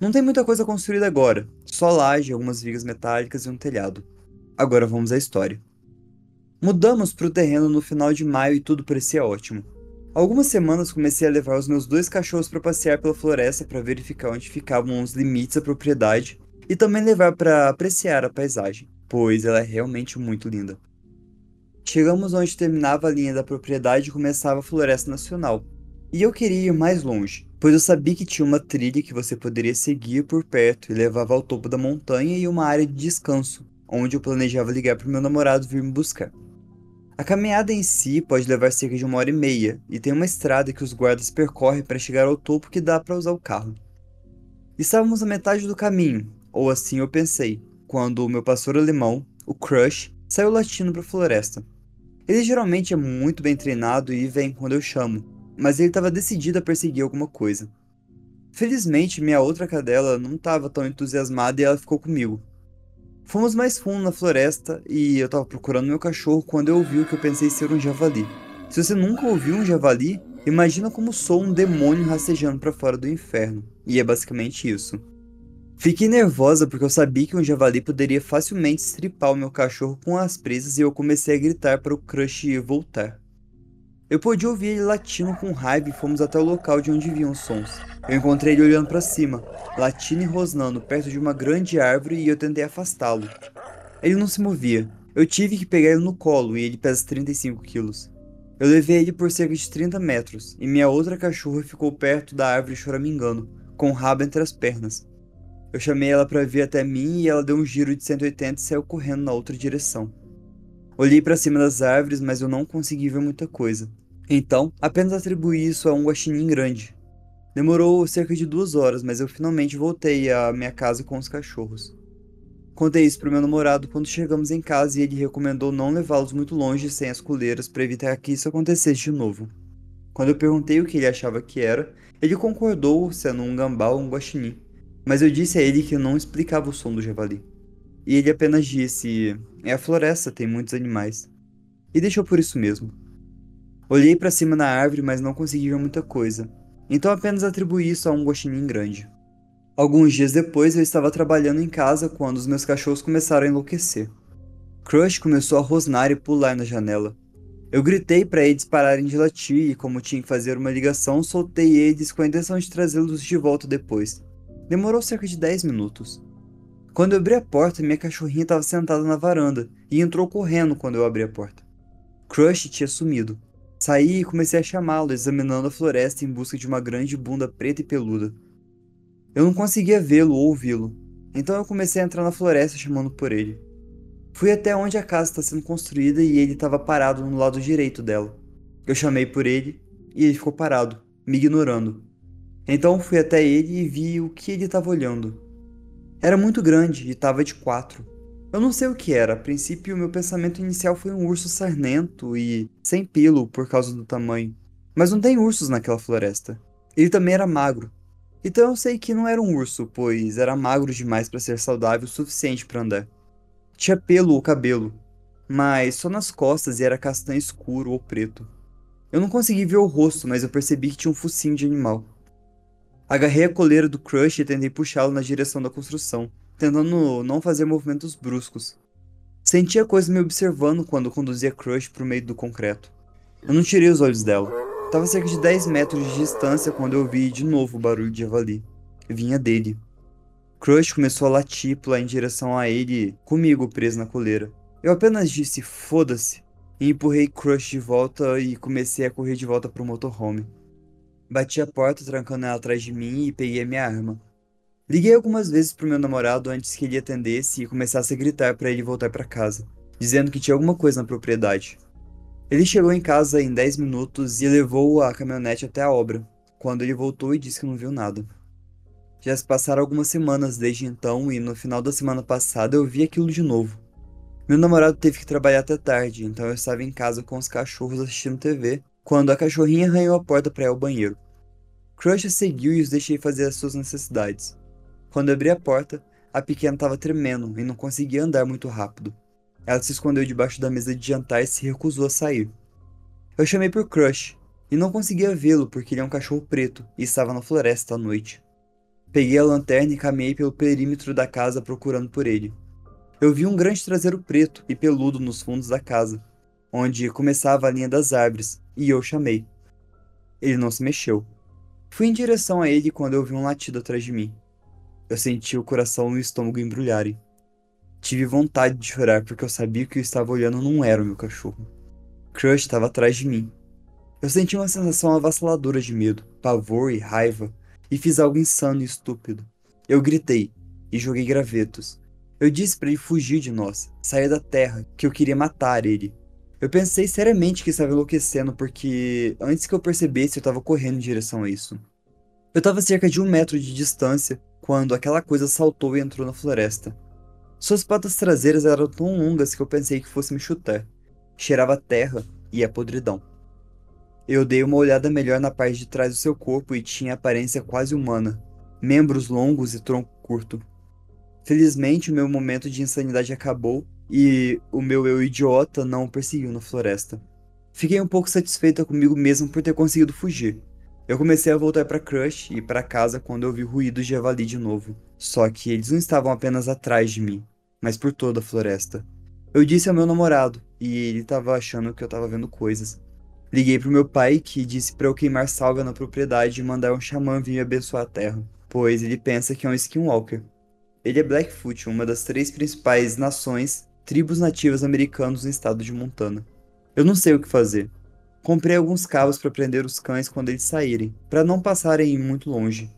Speaker 1: Não tem muita coisa construída agora, só laje, algumas vigas metálicas e um telhado. Agora vamos à história. Mudamos para o terreno no final de maio e tudo parecia ótimo. Algumas semanas comecei a levar os meus dois cachorros para passear pela floresta para verificar onde ficavam os limites da propriedade e também levar para apreciar a paisagem, pois ela é realmente muito linda. Chegamos onde terminava a linha da propriedade e começava a Floresta Nacional. E eu queria ir mais longe, pois eu sabia que tinha uma trilha que você poderia seguir por perto e levava ao topo da montanha e uma área de descanso, onde eu planejava ligar para o meu namorado vir me buscar. A caminhada em si pode levar cerca de uma hora e meia, e tem uma estrada que os guardas percorrem para chegar ao topo que dá para usar o carro. Estávamos na metade do caminho, ou assim eu pensei, quando o meu pastor alemão, o Crush, saiu latindo para a floresta. Ele geralmente é muito bem treinado e vem quando eu chamo, mas ele estava decidido a perseguir alguma coisa. Felizmente, minha outra cadela não estava tão entusiasmada e ela ficou comigo. Fomos mais fundo na floresta e eu estava procurando meu cachorro quando eu ouvi o que eu pensei ser um javali. Se você nunca ouviu um javali, imagina como sou um demônio rastejando para fora do inferno. E é basicamente isso. Fiquei nervosa porque eu sabia que um javali poderia facilmente estripar o meu cachorro com as presas e eu comecei a gritar para o crush voltar. Eu podia ouvir ele latindo com raiva e fomos até o local de onde vinham os sons. Eu encontrei ele olhando para cima, latindo e rosnando perto de uma grande árvore e eu tentei afastá-lo. Ele não se movia. Eu tive que pegar ele no colo e ele pesa 35 quilos. Eu levei ele por cerca de 30 metros e minha outra cachorra ficou perto da árvore choramingando, com o rabo entre as pernas. Eu chamei ela para vir até mim e ela deu um giro de 180 e saiu correndo na outra direção. Olhei para cima das árvores, mas eu não consegui ver muita coisa. Então, apenas atribuí isso a um guaxinim grande. Demorou cerca de duas horas, mas eu finalmente voltei à minha casa com os cachorros. Contei isso pro meu namorado quando chegamos em casa e ele recomendou não levá-los muito longe sem as coleiras para evitar que isso acontecesse de novo. Quando eu perguntei o que ele achava que era, ele concordou sendo um gambá ou um guaxinim. Mas eu disse a ele que eu não explicava o som do javali. E ele apenas disse: É a floresta, tem muitos animais. E deixou por isso mesmo. Olhei para cima na árvore, mas não consegui ver muita coisa. Então apenas atribuí isso a um guaxinim grande. Alguns dias depois eu estava trabalhando em casa quando os meus cachorros começaram a enlouquecer. Crush começou a rosnar e pular na janela. Eu gritei para eles pararem de latir e, como tinha que fazer uma ligação, soltei eles com a intenção de trazê-los de volta depois. Demorou cerca de 10 minutos. Quando eu abri a porta, minha cachorrinha estava sentada na varanda e entrou correndo quando eu abri a porta. Crush tinha sumido. Saí e comecei a chamá-lo, examinando a floresta em busca de uma grande bunda preta e peluda. Eu não conseguia vê-lo ou ouvi-lo, então eu comecei a entrar na floresta chamando por ele. Fui até onde a casa está sendo construída e ele estava parado no lado direito dela. Eu chamei por ele e ele ficou parado, me ignorando. Então fui até ele e vi o que ele estava olhando. Era muito grande e estava de quatro. Eu não sei o que era, a princípio meu pensamento inicial foi um urso sarnento e sem pelo por causa do tamanho. Mas não tem ursos naquela floresta. Ele também era magro, então eu sei que não era um urso, pois era magro demais para ser saudável o suficiente para andar. Tinha pelo ou cabelo, mas só nas costas e era castanho escuro ou preto. Eu não consegui ver o rosto, mas eu percebi que tinha um focinho de animal. Agarrei a coleira do Crush e tentei puxá-lo na direção da construção, tentando não fazer movimentos bruscos. Senti a coisa me observando quando conduzia Crush para o meio do concreto. Eu não tirei os olhos dela. Tava a cerca de 10 metros de distância quando eu vi de novo o barulho de javali. Vinha dele. Crush começou a latir pular em direção a ele, comigo preso na coleira. Eu apenas disse foda-se e empurrei Crush de volta e comecei a correr de volta pro motorhome. Bati a porta trancando ela atrás de mim e peguei a minha arma. Liguei algumas vezes pro meu namorado antes que ele atendesse e começasse a gritar para ele voltar para casa, dizendo que tinha alguma coisa na propriedade. Ele chegou em casa em 10 minutos e levou a caminhonete até a obra, quando ele voltou e disse que não viu nada. Já se passaram algumas semanas desde então e no final da semana passada eu vi aquilo de novo. Meu namorado teve que trabalhar até tarde, então eu estava em casa com os cachorros assistindo TV, quando a cachorrinha arranhou a porta para ir ao banheiro. Crush seguiu e os deixei fazer as suas necessidades. Quando abri a porta, a pequena estava tremendo e não conseguia andar muito rápido. Ela se escondeu debaixo da mesa de jantar e se recusou a sair. Eu chamei por Crush, e não conseguia vê-lo porque ele é um cachorro preto e estava na floresta à noite. Peguei a lanterna e caminhei pelo perímetro da casa procurando por ele. Eu vi um grande traseiro preto e peludo nos fundos da casa, onde começava a linha das árvores, e eu chamei. Ele não se mexeu. Fui em direção a ele quando eu vi um latido atrás de mim. Eu senti o coração e o estômago embrulharem. Tive vontade de chorar porque eu sabia que eu estava olhando não era o meu cachorro. Crush estava atrás de mim. Eu senti uma sensação avassaladora de medo, pavor e raiva, e fiz algo insano e estúpido. Eu gritei e joguei gravetos. Eu disse para ele fugir de nós, sair da terra, que eu queria matar ele. Eu pensei seriamente que estava enlouquecendo porque antes que eu percebesse eu estava correndo em direção a isso. Eu estava a cerca de um metro de distância quando aquela coisa saltou e entrou na floresta. Suas patas traseiras eram tão longas que eu pensei que fosse me chutar. Cheirava terra e a podridão. Eu dei uma olhada melhor na parte de trás do seu corpo e tinha aparência quase humana, membros longos e tronco curto. Felizmente, o meu momento de insanidade acabou e o meu eu idiota não o perseguiu na floresta. Fiquei um pouco satisfeita comigo mesmo por ter conseguido fugir. Eu comecei a voltar para Crush e para casa quando eu vi ruídos de javali de novo. Só que eles não estavam apenas atrás de mim, mas por toda a floresta. Eu disse ao meu namorado, e ele estava achando que eu estava vendo coisas. Liguei pro meu pai, que disse para eu queimar salga na propriedade e mandar um xamã vir abençoar a terra, pois ele pensa que é um skinwalker. Ele é Blackfoot, uma das três principais nações, tribos nativas americanos no estado de Montana. Eu não sei o que fazer. Comprei alguns cabos para prender os cães quando eles saírem, para não passarem muito longe.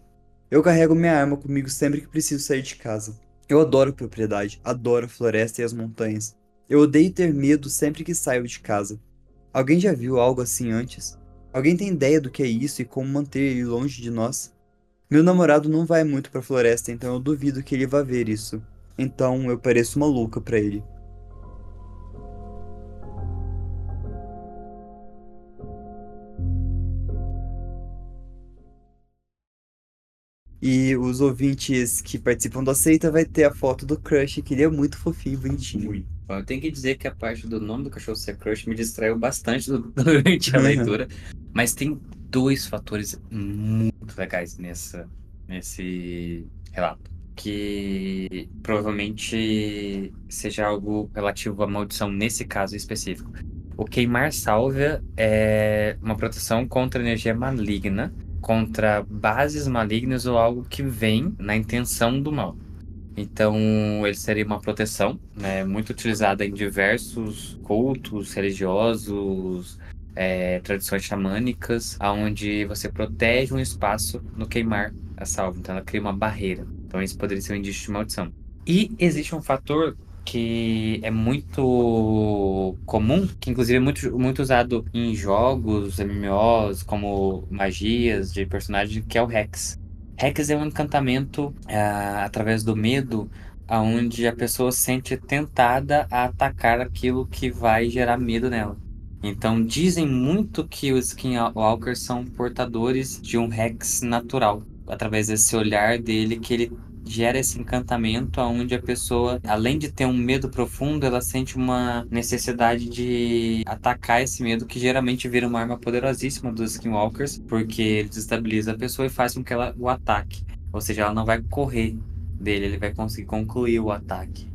Speaker 1: Eu carrego minha arma comigo sempre que preciso sair de casa. Eu adoro propriedade, adoro a floresta e as montanhas. Eu odeio ter medo sempre que saio de casa. Alguém já viu algo assim antes? Alguém tem ideia do que é isso e como manter ele longe de nós? Meu namorado não vai muito pra floresta, então eu duvido que ele vá ver isso. Então eu pareço maluca para ele. E os ouvintes que participam do Aceita vai ter a foto do Crush, que ele é muito fofinho e bonitinho.
Speaker 2: Eu tenho que dizer que a parte do nome do cachorro ser Crush me distraiu bastante [LAUGHS] durante a leitura. Mas tem dois fatores muito legais nessa, nesse relato. Que provavelmente seja algo relativo à maldição nesse caso específico. O queimar sálvia é uma proteção contra energia maligna, contra bases malignas ou algo que vem na intenção do mal. Então, ele seria uma proteção, né, muito utilizada em diversos cultos religiosos, é, tradições xamânicas, onde você protege um espaço no queimar a salva. Então, ela cria uma barreira. Então, isso poderia ser um indício de maldição. E existe um fator que é muito comum, que inclusive é muito, muito usado em jogos, MMOs, como magias de personagem, que é o Hex. Hex é um encantamento uh, através do medo, onde a pessoa se sente tentada a atacar aquilo que vai gerar medo nela. Então dizem muito que os Skinwalkers são portadores de um Hex natural, através desse olhar dele que ele gera esse encantamento onde a pessoa, além de ter um medo profundo, ela sente uma necessidade de atacar esse medo, que geralmente vira uma arma poderosíssima dos Skinwalkers, porque ele desestabiliza a pessoa e faz com que ela o ataque. Ou seja, ela não vai correr dele, ele vai conseguir concluir o ataque.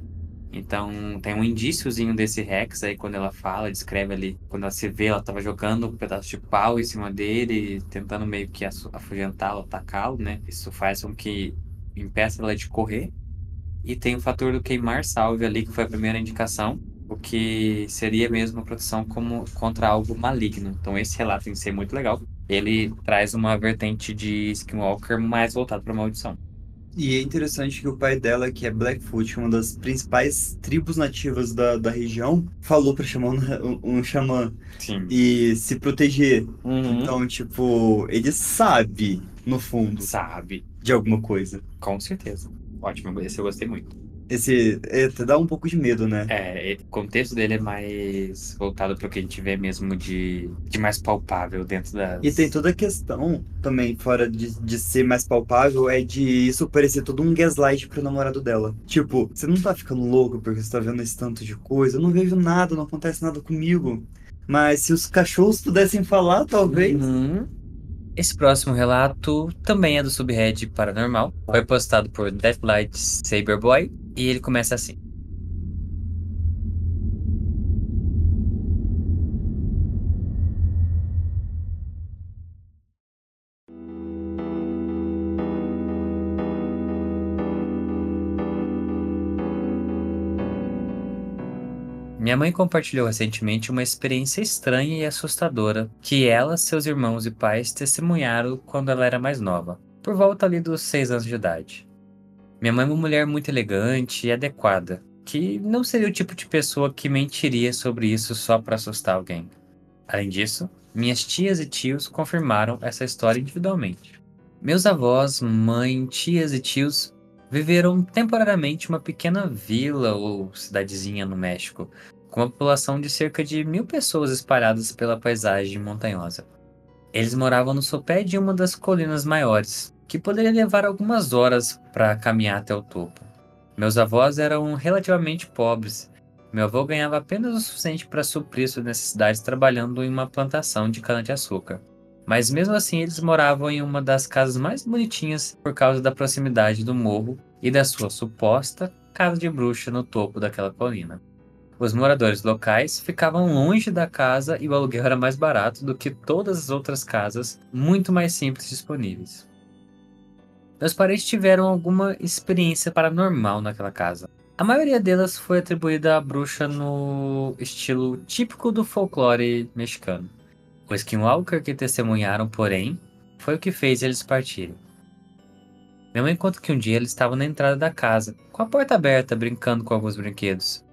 Speaker 2: Então, tem um indíciozinho desse Rex aí, quando ela fala, descreve ali, quando ela se vê, ela tava jogando um pedaço de pau em cima dele, tentando meio que afugentá-lo, atacá-lo, né? Isso faz com que impeça ela de correr. E tem o fator do queimar salve ali, que foi a primeira indicação, o que seria mesmo uma proteção como contra algo maligno. Então esse relato em si é muito legal. Ele traz uma vertente de Skinwalker mais voltado para maldição.
Speaker 1: E é interessante que o pai dela, que é Blackfoot, uma das principais tribos nativas da, da região, falou para chamar um, um xamã
Speaker 2: Sim.
Speaker 1: e se proteger.
Speaker 2: Uhum.
Speaker 1: Então, tipo, ele sabe, no fundo,
Speaker 2: Sabe,
Speaker 1: de alguma coisa.
Speaker 2: com certeza. Ótimo, esse eu gostei muito.
Speaker 1: Esse é, te dá um pouco de medo, né?
Speaker 2: É, o contexto dele é mais voltado para o que a gente vê mesmo de, de mais palpável dentro das.
Speaker 1: E tem toda a questão também, fora de, de ser mais palpável, é de isso parecer todo um gaslight pro namorado dela. Tipo, você não tá ficando louco porque você tá vendo esse tanto de coisa. Eu não vejo nada, não acontece nada comigo. Mas se os cachorros pudessem falar, talvez.
Speaker 2: Uhum. Esse próximo relato também é do subhead Paranormal. Foi postado por Deathlight Saberboy e ele começa assim. Minha mãe compartilhou recentemente uma experiência estranha e assustadora que ela, seus irmãos e pais testemunharam quando ela era mais nova, por volta ali dos 6 anos de idade. Minha mãe é uma mulher muito elegante e adequada, que não seria o tipo de pessoa que mentiria sobre isso só para assustar alguém. Além disso, minhas tias e tios confirmaram essa história individualmente. Meus avós, mãe, tias e tios viveram temporariamente uma pequena vila ou cidadezinha no México, com uma população de cerca de mil pessoas espalhadas pela paisagem montanhosa. Eles moravam no sopé de uma das colinas maiores, que poderia levar algumas horas para caminhar até o topo. Meus avós eram relativamente pobres. Meu avô ganhava apenas o suficiente para suprir suas necessidades trabalhando em uma plantação de cana-de-açúcar. Mas mesmo assim, eles moravam em uma das casas mais bonitinhas por causa da proximidade do morro e da sua suposta casa de bruxa no topo daquela colina. Os moradores locais ficavam longe da casa e o aluguel era mais barato do que todas as outras casas, muito mais simples disponíveis. Meus parentes tiveram alguma experiência paranormal naquela casa. A maioria delas foi atribuída à bruxa no estilo típico do folclore mexicano. O skinwalker que testemunharam, porém, foi o que fez eles partirem. Mãe conta que um dia eles estavam na entrada da casa, com a porta aberta, brincando com alguns brinquedos.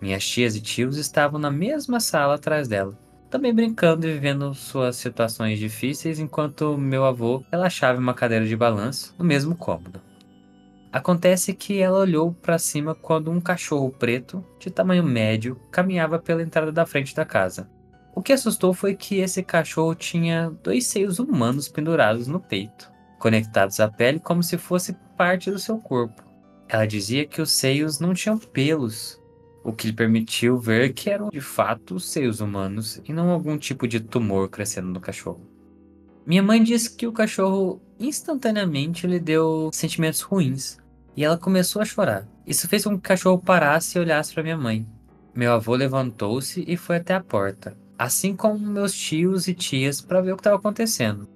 Speaker 2: Minhas tias e tios estavam na mesma sala atrás dela, também brincando e vivendo suas situações difíceis enquanto meu avô relaxava em uma cadeira de balanço no mesmo cômodo. Acontece que ela olhou para cima quando um cachorro preto, de tamanho médio, caminhava pela entrada da frente da casa. O que assustou foi que esse cachorro tinha dois seios humanos pendurados no peito, conectados à pele como se fosse parte do seu corpo. Ela dizia que os seios não tinham pelos, o que lhe permitiu ver que eram de fato seios humanos e não algum tipo de tumor crescendo no cachorro. Minha mãe disse que o cachorro instantaneamente lhe deu sentimentos ruins e ela começou a chorar. Isso fez com que o cachorro parasse e olhasse para minha mãe. meu avô levantou-se e foi até a porta, assim como meus tios e tias, para ver o que estava acontecendo.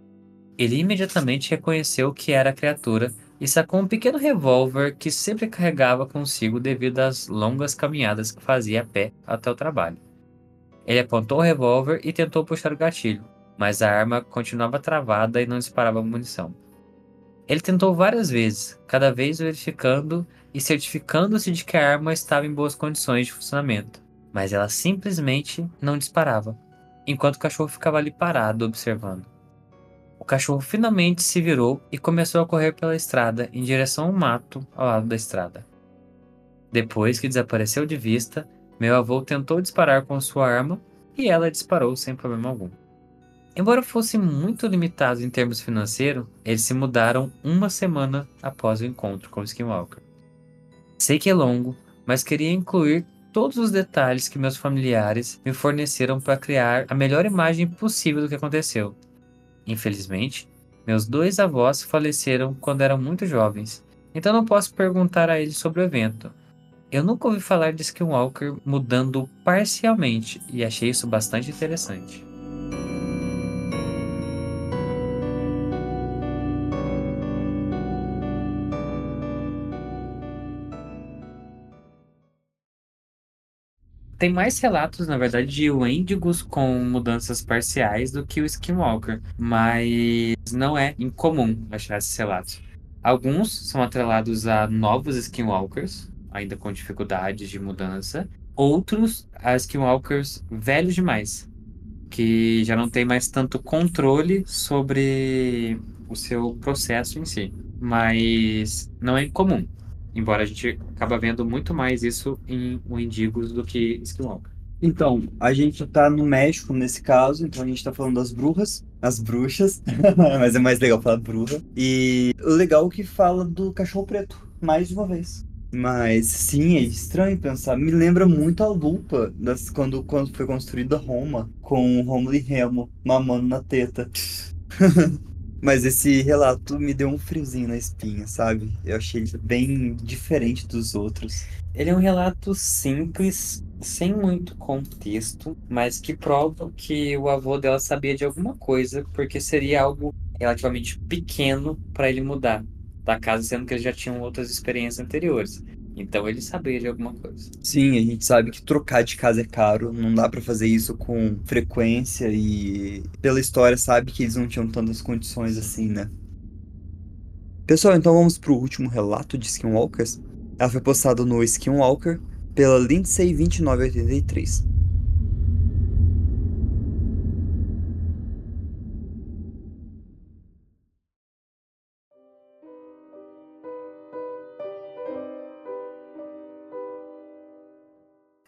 Speaker 2: Ele imediatamente reconheceu que era a criatura e sacou um pequeno revólver que sempre carregava consigo devido às longas caminhadas que fazia a pé até o trabalho. Ele apontou o revólver e tentou puxar o gatilho, mas a arma continuava travada e não disparava munição. Ele tentou várias vezes, cada vez verificando e certificando-se de que a arma estava em boas condições de funcionamento, mas ela simplesmente não disparava, enquanto o cachorro ficava ali parado observando. O cachorro finalmente se virou e começou a correr pela estrada em direção ao mato ao lado da estrada. Depois que desapareceu de vista, meu avô tentou disparar com sua arma e ela disparou sem problema algum. Embora fosse muito limitado em termos financeiros, eles se mudaram uma semana após o encontro com o Skinwalker. Sei que é longo, mas queria incluir todos os detalhes que meus familiares me forneceram para criar a melhor imagem possível do que aconteceu. Infelizmente, meus dois avós faleceram quando eram muito jovens, então não posso perguntar a eles sobre o evento. Eu nunca ouvi falar de Skinwalker mudando parcialmente e achei isso bastante interessante. Tem mais relatos, na verdade, de Wendigos com mudanças parciais do que o Skinwalker, mas não é incomum achar esses relatos. Alguns são atrelados a novos Skinwalkers, ainda com dificuldades de mudança, outros a Skinwalkers velhos demais, que já não tem mais tanto controle sobre o seu processo em si. Mas não é incomum. Embora a gente acaba vendo muito mais isso em Wendigos do que Skinwalker.
Speaker 1: Então, a gente tá no México nesse caso, então a gente tá falando das bruxas, as bruxas, [LAUGHS] mas é mais legal falar bruxa. E o legal é que fala do cachorro preto, mais uma vez. Mas sim, é estranho pensar. Me lembra muito a lupa das, quando, quando foi construída Roma, com o Romulo e Remo mamando na teta. [LAUGHS] Mas esse relato me deu um friozinho na espinha, sabe? Eu achei ele bem diferente dos outros.
Speaker 2: Ele é um relato simples, sem muito contexto, mas que prova que o avô dela sabia de alguma coisa, porque seria algo relativamente pequeno para ele mudar da casa, sendo que eles já tinham outras experiências anteriores. Então ele sabia de alguma coisa.
Speaker 1: Sim, a gente sabe que trocar de casa é caro, não dá para fazer isso com frequência e pela história sabe que eles não tinham tantas condições assim, né? Pessoal, então vamos pro último relato de Skinwalkers. Ela foi postada no Skinwalker pela Lindsay2983.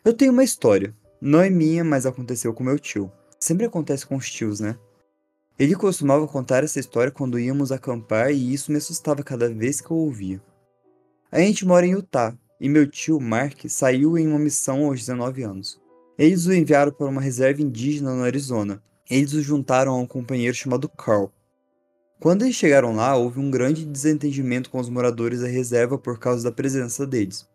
Speaker 1: Eu tenho uma história. Não é minha, mas aconteceu com meu tio. Sempre acontece com os tios, né? Ele costumava contar essa história quando íamos acampar e isso me assustava cada vez que eu ouvia. A gente mora em Utah e meu tio, Mark, saiu em uma missão aos 19 anos. Eles o enviaram para uma reserva indígena no Arizona. Eles o juntaram a um companheiro chamado Carl. Quando eles chegaram lá, houve um grande desentendimento com os moradores da reserva por causa da presença deles.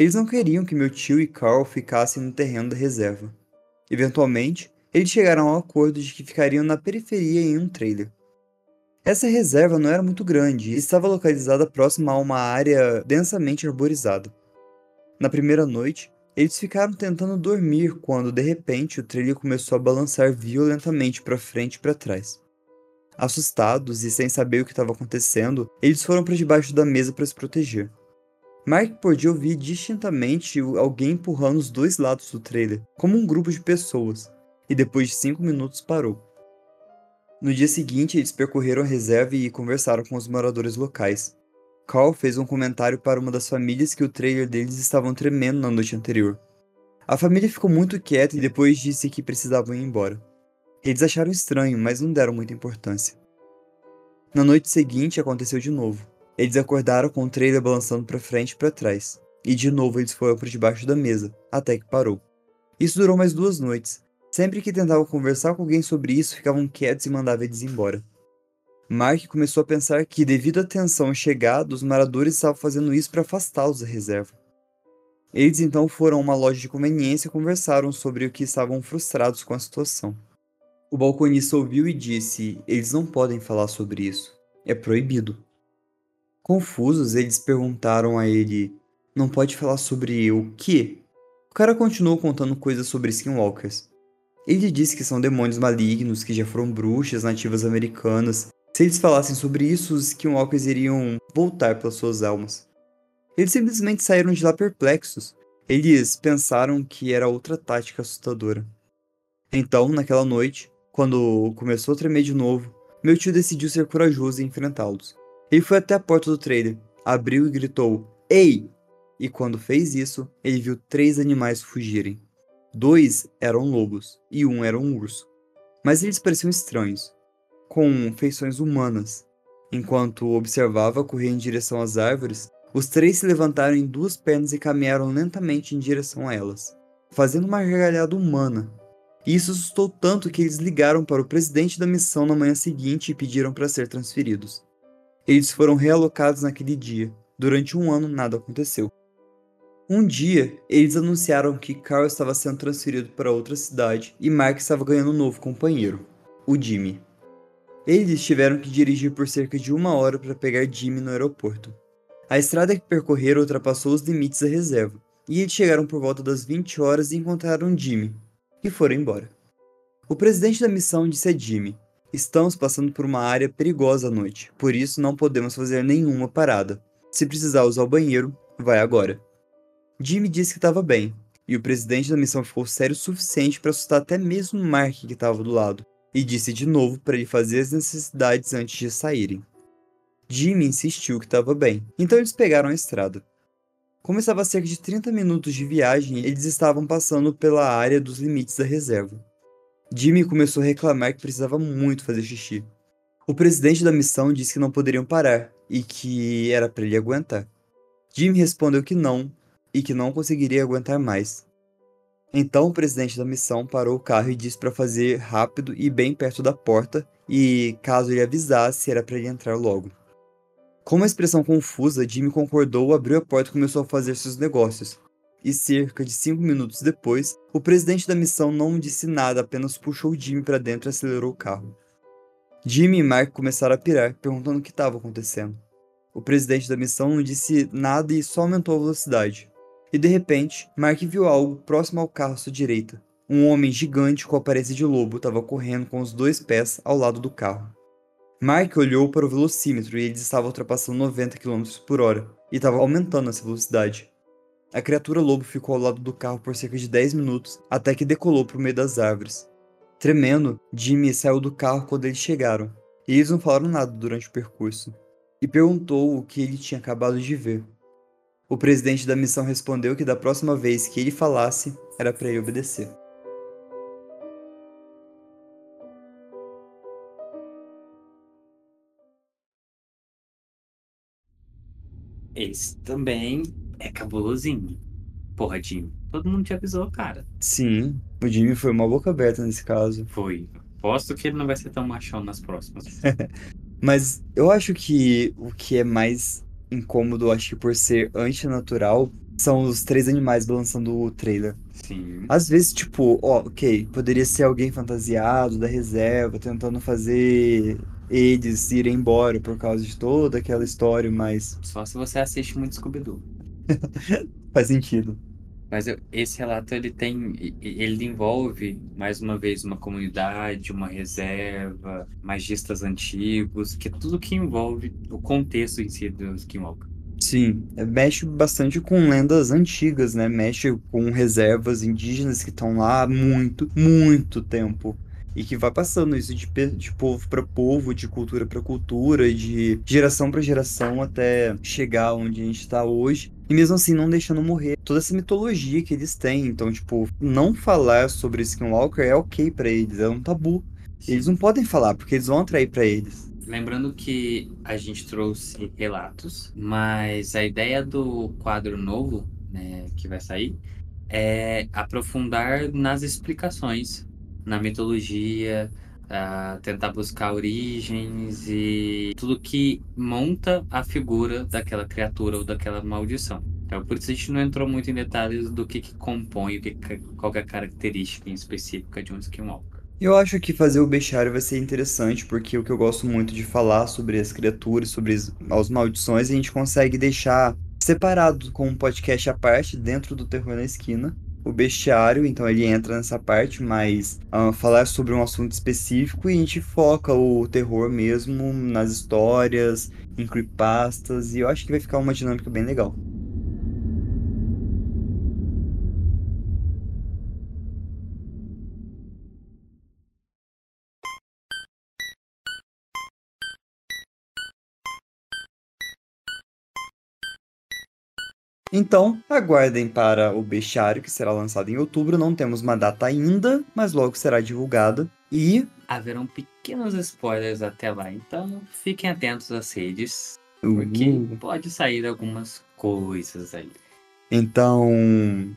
Speaker 1: Eles não queriam que meu tio e Carl ficassem no terreno da reserva. Eventualmente, eles chegaram ao acordo de que ficariam na periferia em um trailer. Essa reserva não era muito grande e estava localizada próxima a uma área densamente arborizada. Na primeira noite, eles ficaram tentando dormir quando, de repente, o trailer começou a balançar violentamente para frente e para trás. Assustados e sem saber o que estava acontecendo, eles foram para debaixo da mesa para se proteger. Mark podia ouvir distintamente alguém empurrando os dois lados do trailer, como um grupo de pessoas, e depois de cinco minutos parou. No dia seguinte, eles percorreram a reserva e conversaram com os moradores locais. Carl fez um comentário para uma das famílias que o trailer deles estavam tremendo na noite anterior. A família ficou muito quieta e depois disse que precisavam ir embora. Eles acharam estranho, mas não deram muita importância. Na noite seguinte aconteceu de novo. Eles acordaram com o trailer balançando para frente e para trás. E de novo eles foram por debaixo da mesa, até que parou. Isso durou mais duas noites. Sempre que tentavam conversar com alguém sobre isso, ficavam quietos e mandavam eles embora. Mark começou a pensar que, devido à tensão chegada, os moradores estavam fazendo isso para afastá-los da reserva. Eles então foram a uma loja de conveniência e conversaram sobre o que estavam frustrados com a situação. O balconista ouviu e disse: Eles não podem falar sobre isso. É proibido. Confusos, eles perguntaram a ele: Não pode falar sobre o quê? O cara continuou contando coisas sobre skinwalkers. Ele disse que são demônios malignos, que já foram bruxas nativas americanas. Se eles falassem sobre isso, os skinwalkers iriam voltar pelas suas almas. Eles simplesmente saíram de lá perplexos. Eles pensaram que era outra tática assustadora. Então, naquela noite, quando começou a tremer de novo, meu tio decidiu ser corajoso e enfrentá-los. Ele foi até a porta do trailer, abriu e gritou: Ei! E quando fez isso, ele viu três animais fugirem. Dois eram lobos e um era um urso. Mas eles pareciam estranhos, com feições humanas. Enquanto observava correr em direção às árvores, os três se levantaram em duas pernas e caminharam lentamente em direção a elas, fazendo uma gargalhada humana e isso assustou tanto que eles ligaram para o presidente da missão na manhã seguinte e pediram para ser transferidos. Eles foram realocados naquele dia. Durante um ano, nada aconteceu. Um dia, eles anunciaram que Carl estava sendo transferido para outra cidade e Mark estava ganhando um novo companheiro, o Jimmy. Eles tiveram que dirigir por cerca de uma hora para pegar Jimmy no aeroporto. A estrada que percorreram ultrapassou os limites da reserva, e eles chegaram por volta das 20 horas e encontraram Jimmy, e foram embora. O presidente da missão disse a Jimmy: Estamos passando por uma área perigosa à noite, por isso não podemos fazer nenhuma parada. Se precisar usar o banheiro, vai agora. Jimmy disse que estava bem, e o presidente da missão ficou sério o suficiente para assustar até mesmo Mark que estava do lado, e disse de novo para ele fazer as necessidades antes de saírem. Jimmy insistiu que estava bem, então eles pegaram a estrada. Como estava cerca de 30 minutos de viagem, eles estavam passando pela área dos limites da reserva. Jimmy começou a reclamar que precisava muito fazer xixi. O presidente da missão disse que não poderiam parar e que era para ele aguentar. Jimmy respondeu que não e que não conseguiria aguentar mais. Então o presidente da missão parou o carro e disse para fazer rápido e bem perto da porta e, caso ele avisasse, era para ele entrar logo. Com uma expressão confusa, Jimmy concordou, abriu a porta e começou a fazer seus negócios. E cerca de cinco minutos depois, o presidente da missão não disse nada, apenas puxou Jimmy para dentro e acelerou o carro. Jimmy e Mark começaram a pirar, perguntando o que estava acontecendo. O presidente da missão não disse nada e só aumentou a velocidade. E de repente, Mark viu algo próximo ao carro à sua direita. Um homem gigante com aparência de lobo estava correndo com os dois pés ao lado do carro. Mark olhou para o velocímetro e eles estavam ultrapassando 90 km por hora, e estava aumentando essa velocidade. A criatura lobo ficou ao lado do carro por cerca de 10 minutos, até que decolou para o meio das árvores. Tremendo, Jimmy saiu do carro quando eles chegaram, e eles não falaram nada durante o percurso, e perguntou o que ele tinha acabado de ver. O presidente da missão respondeu que da próxima vez que ele falasse, era para ele obedecer.
Speaker 2: Esse também é cabulosinho. Porra, Jimmy. Todo mundo te avisou, cara.
Speaker 1: Sim, o Jimmy foi uma boca aberta nesse caso.
Speaker 2: Foi. Posto que ele não vai ser tão machão nas próximas. [LAUGHS]
Speaker 1: Mas eu acho que o que é mais incômodo, acho que por ser antinatural, são os três animais balançando o trailer.
Speaker 2: Sim.
Speaker 1: Às vezes, tipo, ó, ok, poderia ser alguém fantasiado da reserva, tentando fazer eles irem embora por causa de toda aquela história, mas
Speaker 2: Só se você assiste muito Scooby-Doo. [LAUGHS]
Speaker 1: faz sentido.
Speaker 2: Mas eu- esse relato ele tem, ele envolve mais uma vez uma comunidade, uma reserva, magistas antigos, que é tudo que envolve o contexto em si do Skinwalker.
Speaker 1: Sim, é, mexe bastante com lendas antigas, né? Mexe com reservas indígenas que estão lá há muito, muito tempo. E que vai passando isso de, de povo para povo, de cultura para cultura, de geração para geração até chegar onde a gente tá hoje. E mesmo assim não deixando morrer toda essa mitologia que eles têm. Então, tipo, não falar sobre Skinwalker é ok pra eles, é um tabu. Eles não podem falar, porque eles vão atrair pra eles.
Speaker 2: Lembrando que a gente trouxe relatos, mas a ideia do quadro novo, né, que vai sair, é aprofundar nas explicações, na mitologia, ah, tentar buscar origens e tudo que monta a figura daquela criatura ou daquela maldição. Então, por isso a gente não entrou muito em detalhes do que, que compõe, o que, qual é a característica em específica de um Skinwalker.
Speaker 1: Eu acho que fazer o bestiário vai ser interessante, porque o que eu gosto muito de falar sobre as criaturas, sobre as maldições, a gente consegue deixar separado com um podcast à parte dentro do Terror na Esquina. O bestiário, então ele entra nessa parte, mas uh, falar sobre um assunto específico e a gente foca o terror mesmo nas histórias, em creepypastas, e eu acho que vai ficar uma dinâmica bem legal. Então, aguardem para o bestiário que será lançado em outubro. Não temos uma data ainda, mas logo será divulgada. E
Speaker 2: haverão pequenos spoilers até lá, então fiquem atentos às redes, porque uhum. pode sair algumas coisas aí.
Speaker 1: Então,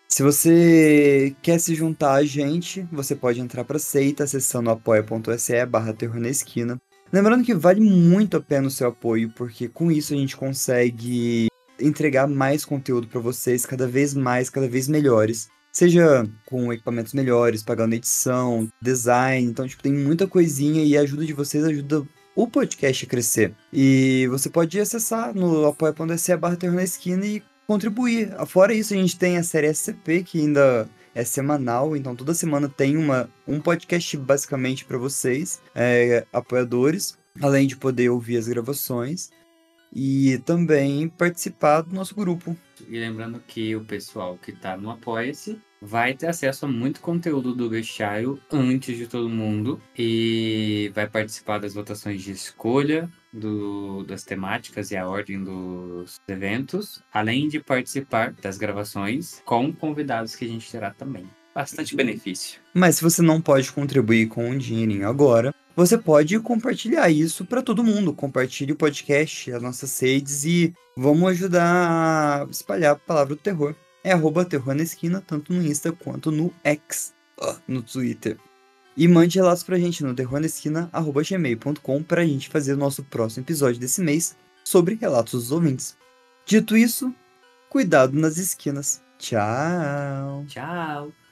Speaker 1: se você quer se juntar a gente, você pode entrar para seita acessando apoia.se barra terror na esquina. Lembrando que vale muito a pena o seu apoio, porque com isso a gente consegue entregar mais conteúdo para vocês, cada vez mais, cada vez melhores. Seja com equipamentos melhores, pagando edição, design. Então, tipo, tem muita coisinha e a ajuda de vocês ajuda o podcast a crescer. E você pode acessar no apoia.se barra na esquina e contribuir. Fora isso, a gente tem a série SCP, que ainda é semanal, então toda semana tem uma, um podcast basicamente para vocês, é, apoiadores, além de poder ouvir as gravações e também participar do nosso grupo.
Speaker 2: E lembrando que o pessoal que está no Apoia-se vai ter acesso a muito conteúdo do Bestiário antes de todo mundo e vai participar das votações de escolha do, das temáticas e a ordem dos eventos, além de participar das gravações com convidados que a gente terá também. Bastante benefício.
Speaker 1: Mas se você não pode contribuir com um dinheirinho agora, você pode compartilhar isso para todo mundo. Compartilhe o podcast, as nossas redes e vamos ajudar a espalhar a palavra do terror. É arroba terror na esquina, tanto no Insta quanto no X, no Twitter. E mande relatos pra gente no terrornesquina.gmail.com pra gente fazer o nosso próximo episódio desse mês sobre relatos dos ouvintes. Dito isso, cuidado nas esquinas. Tchau.
Speaker 2: Tchau.